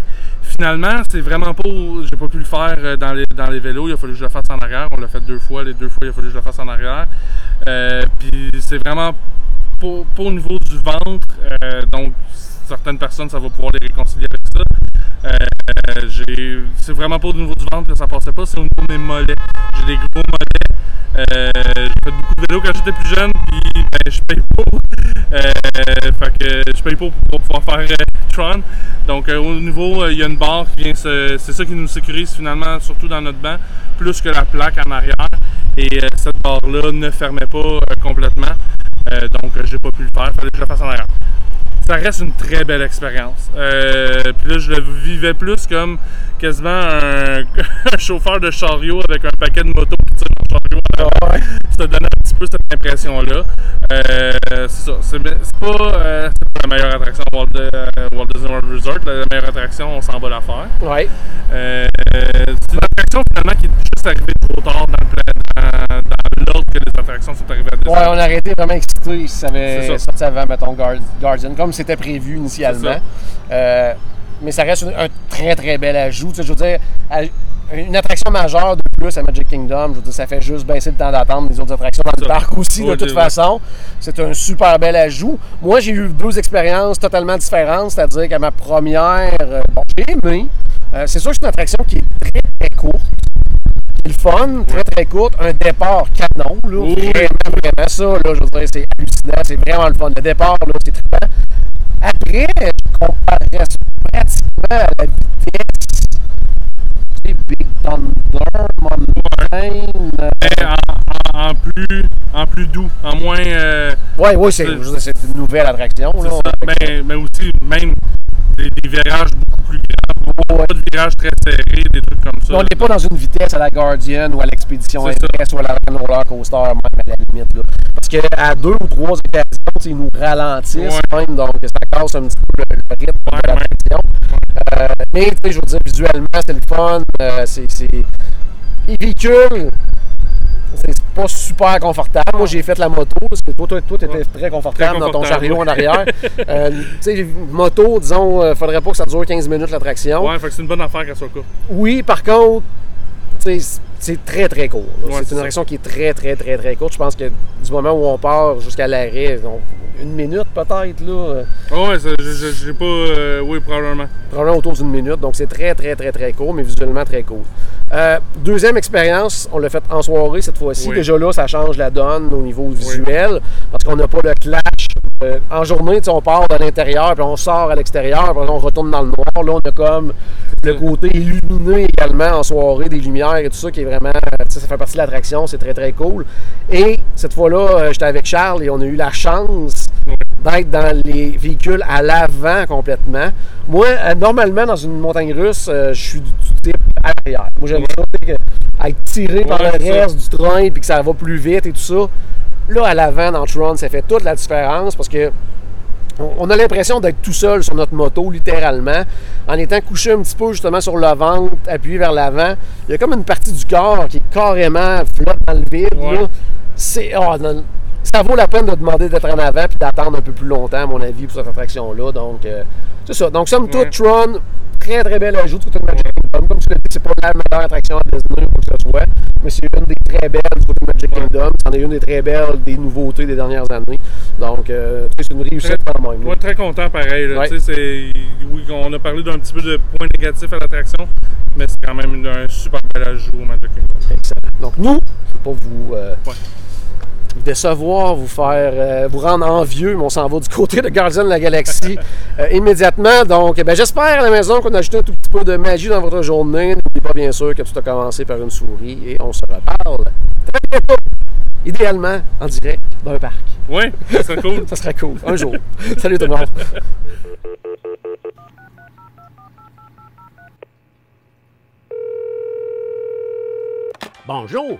S2: Finalement, c'est vraiment pas. J'ai pas pu le faire euh, dans les, dans les vélos. Il a fallu que je le fasse en arrière. On l'a fait deux fois. Les deux fois, il a fallu que je le fasse en arrière. Euh, puis c'est vraiment pas, au niveau du ventre. Euh, donc, certaines personnes, ça va pouvoir les réconcilier avec ça. c'est vraiment pas au niveau du ventre que ça passait pas, c'est au niveau de mes mollets. J'ai des gros mollets. Euh, j'ai fait beaucoup de vélo quand j'étais plus jeune, puis ben, je paye pas. Euh, je paye pas pour pouvoir faire euh, Tron. Donc au niveau, il y a une barre qui vient C'est ça qui nous sécurise finalement, surtout dans notre banc, plus que la plaque en arrière. Et cette barre-là ne fermait pas complètement. donc j'ai pas pu le faire, fallait que je le fasse en arrière ça reste une très belle expérience. Euh, puis là, je le vivais plus comme quasiment un, *laughs* chauffeur de chariot avec un paquet de motos qui tire mon chariot. Ah ça donnait petit peu cette impression-là. Euh, c'est ça. C'est pas, euh, pas, la meilleure attraction Walt, euh, Walt, Disney World Resort. La meilleure attraction, on s'en va la faire.
S1: Ouais.
S2: Euh, c'est une attraction finalement qui est juste arrivée trop tard dans le, dans, dans l'ordre que les attractions sont arrivées à Disney.
S1: Ouais, on a arrêté vraiment excité si ça avait sorti avant, mettons, Guardian, comme c'était prévu initialement. Euh, mais ça reste un, très très bel ajout. je veux dire, une attraction majeure de plus à Magic Kingdom, je veux dire, ça fait juste baisser le temps d'attendre des autres attractions dans le parc aussi, de toute façon. C'est un super bel ajout. Moi, j'ai eu deux expériences totalement différentes, c'est-à-dire qu'à ma première, euh, bon, j'ai aimé. Euh, c'est sûr que c'est une attraction qui est très très courte. Le fun, très très courte, un départ canon, là, vraiment, vraiment ça, là, je veux dire, c'est hallucinant, c'est vraiment le fun. Le départ, là, c'est très Après, je comparerais pratiquement à la vitesse Big Thunder, Mountain.
S2: Euh, en, en, plus, en plus doux, en moins. Euh,
S1: oui, oui, c'est une nouvelle attraction. Là,
S2: ça, mais, mais aussi, même des, des, virages beaucoup plus grands. Pas de virages très serrés, des trucs comme ça.
S1: On n'est pas dans une vitesse à la Guardian ou à l'expédition. Express ou à la roller coaster, même à la limite. Là. Parce qu'à deux ou trois occasions, ils nous ralentissent même, donc ça casse un petit peu le, rythme
S2: Ouais,
S1: de la. Euh, mais tu sais, je veux dire, visuellement, c'est le fun. euh, c'est. Les véhicules, pas super confortable. Moi, j'ai fait la moto, parce que toi, toi, toi, t'étais
S2: Ouais.
S1: très confortable
S2: Très
S1: dans ton chariot
S2: ouais.
S1: en arrière. *laughs* Euh, tu sais, moto, disons, euh, faudrait pas que ça dure 15 minutes l'attraction.
S2: Ouais, fait que c'est une bonne affaire qu'elle soit courte.
S1: Oui, par contre, tu sais, c'est très très court.
S2: Ouais,
S1: c'est une
S2: ça.
S1: attraction qui est très très très très courte. Je pense que du moment où on part jusqu'à l'arrêt, une minute peut-être, là, euh,
S2: ouais, ça, je- j'ai pas. euh, oui, probablement.
S1: probablement autour d'une minute. Donc c'est très très très très court, mais visuellement très cool. Euh, deuxième expérience, on l'a fait en soirée cette fois-ci.
S2: Oui.
S1: Déjà là, ça change la donne au niveau visuel parce qu'on n'a pas le clash. euh, en journée, on part de l'intérieur, puis on sort à l'extérieur, puis on retourne dans le noir. Là, on a comme le côté illuminé également en soirée, des lumières et tout ça qui est vraiment, ça fait partie de l'attraction, c'est très très cool. Et cette fois-là, euh, j'étais avec Charles et on a eu la chance d'être dans les véhicules à l'avant complètement. Moi, euh, normalement, dans une montagne russe, euh, je suis du type à l'arrière. Moi, j'aime ça, sais, que- être tiré par
S2: Ouais,
S1: le
S2: ça.
S1: reste du train puis que ça va plus vite et tout ça. Là, à l'avant, dans Tron, ça fait toute la différence parce que on- a l'impression d'être tout seul sur notre moto, littéralement, en étant couché un petit peu justement sur le ventre, appuyé vers l'avant. Il y a comme une partie du corps qui est carrément flotte dans le vide.
S2: Ouais.
S1: C'est, oh, non, ça vaut la peine de demander d'être en avant puis d'attendre un peu plus longtemps, à mon avis, pour cette attraction-là. Donc, euh, c'est ça. Donc, somme toute,
S2: Ouais.
S1: Tron, très très bel ajout du côté de Magic Kingdom. Comme tu l'as dit, c'est pas la meilleure attraction à Disney, ou que ce soit, mais c'est une des très belles du côté de Magic. Kingdom. C'en est une des très belles des nouveautés des dernières années. Donc, euh, c'est une réussite quand même.
S2: Ouais, très content pareil. là.
S1: Ouais.
S2: Oui, on a parlé d'un petit peu de points négatifs à l'attraction, mais c'est quand même un super bel ajout au Magic Kingdom.
S1: Excellent. Donc nous, je ne veux pas vous, euh,
S2: Ouais.
S1: Vous décevoir, vous faire, euh, vous rendre envieux, mais on s'en va du côté de Guardian de la Galaxie *laughs* euh, immédiatement. Donc, eh ben, j'espère à la maison qu'on a ajouté un tout petit peu de magie dans votre journée. N'oubliez pas bien sûr que tout a commencé par une souris et on se reparle très bientôt, idéalement en direct d'un parc.
S2: Oui, ça serait cool. *laughs*
S1: Ça serait cool, un jour. *laughs* Salut tout le monde.
S3: Bonjour,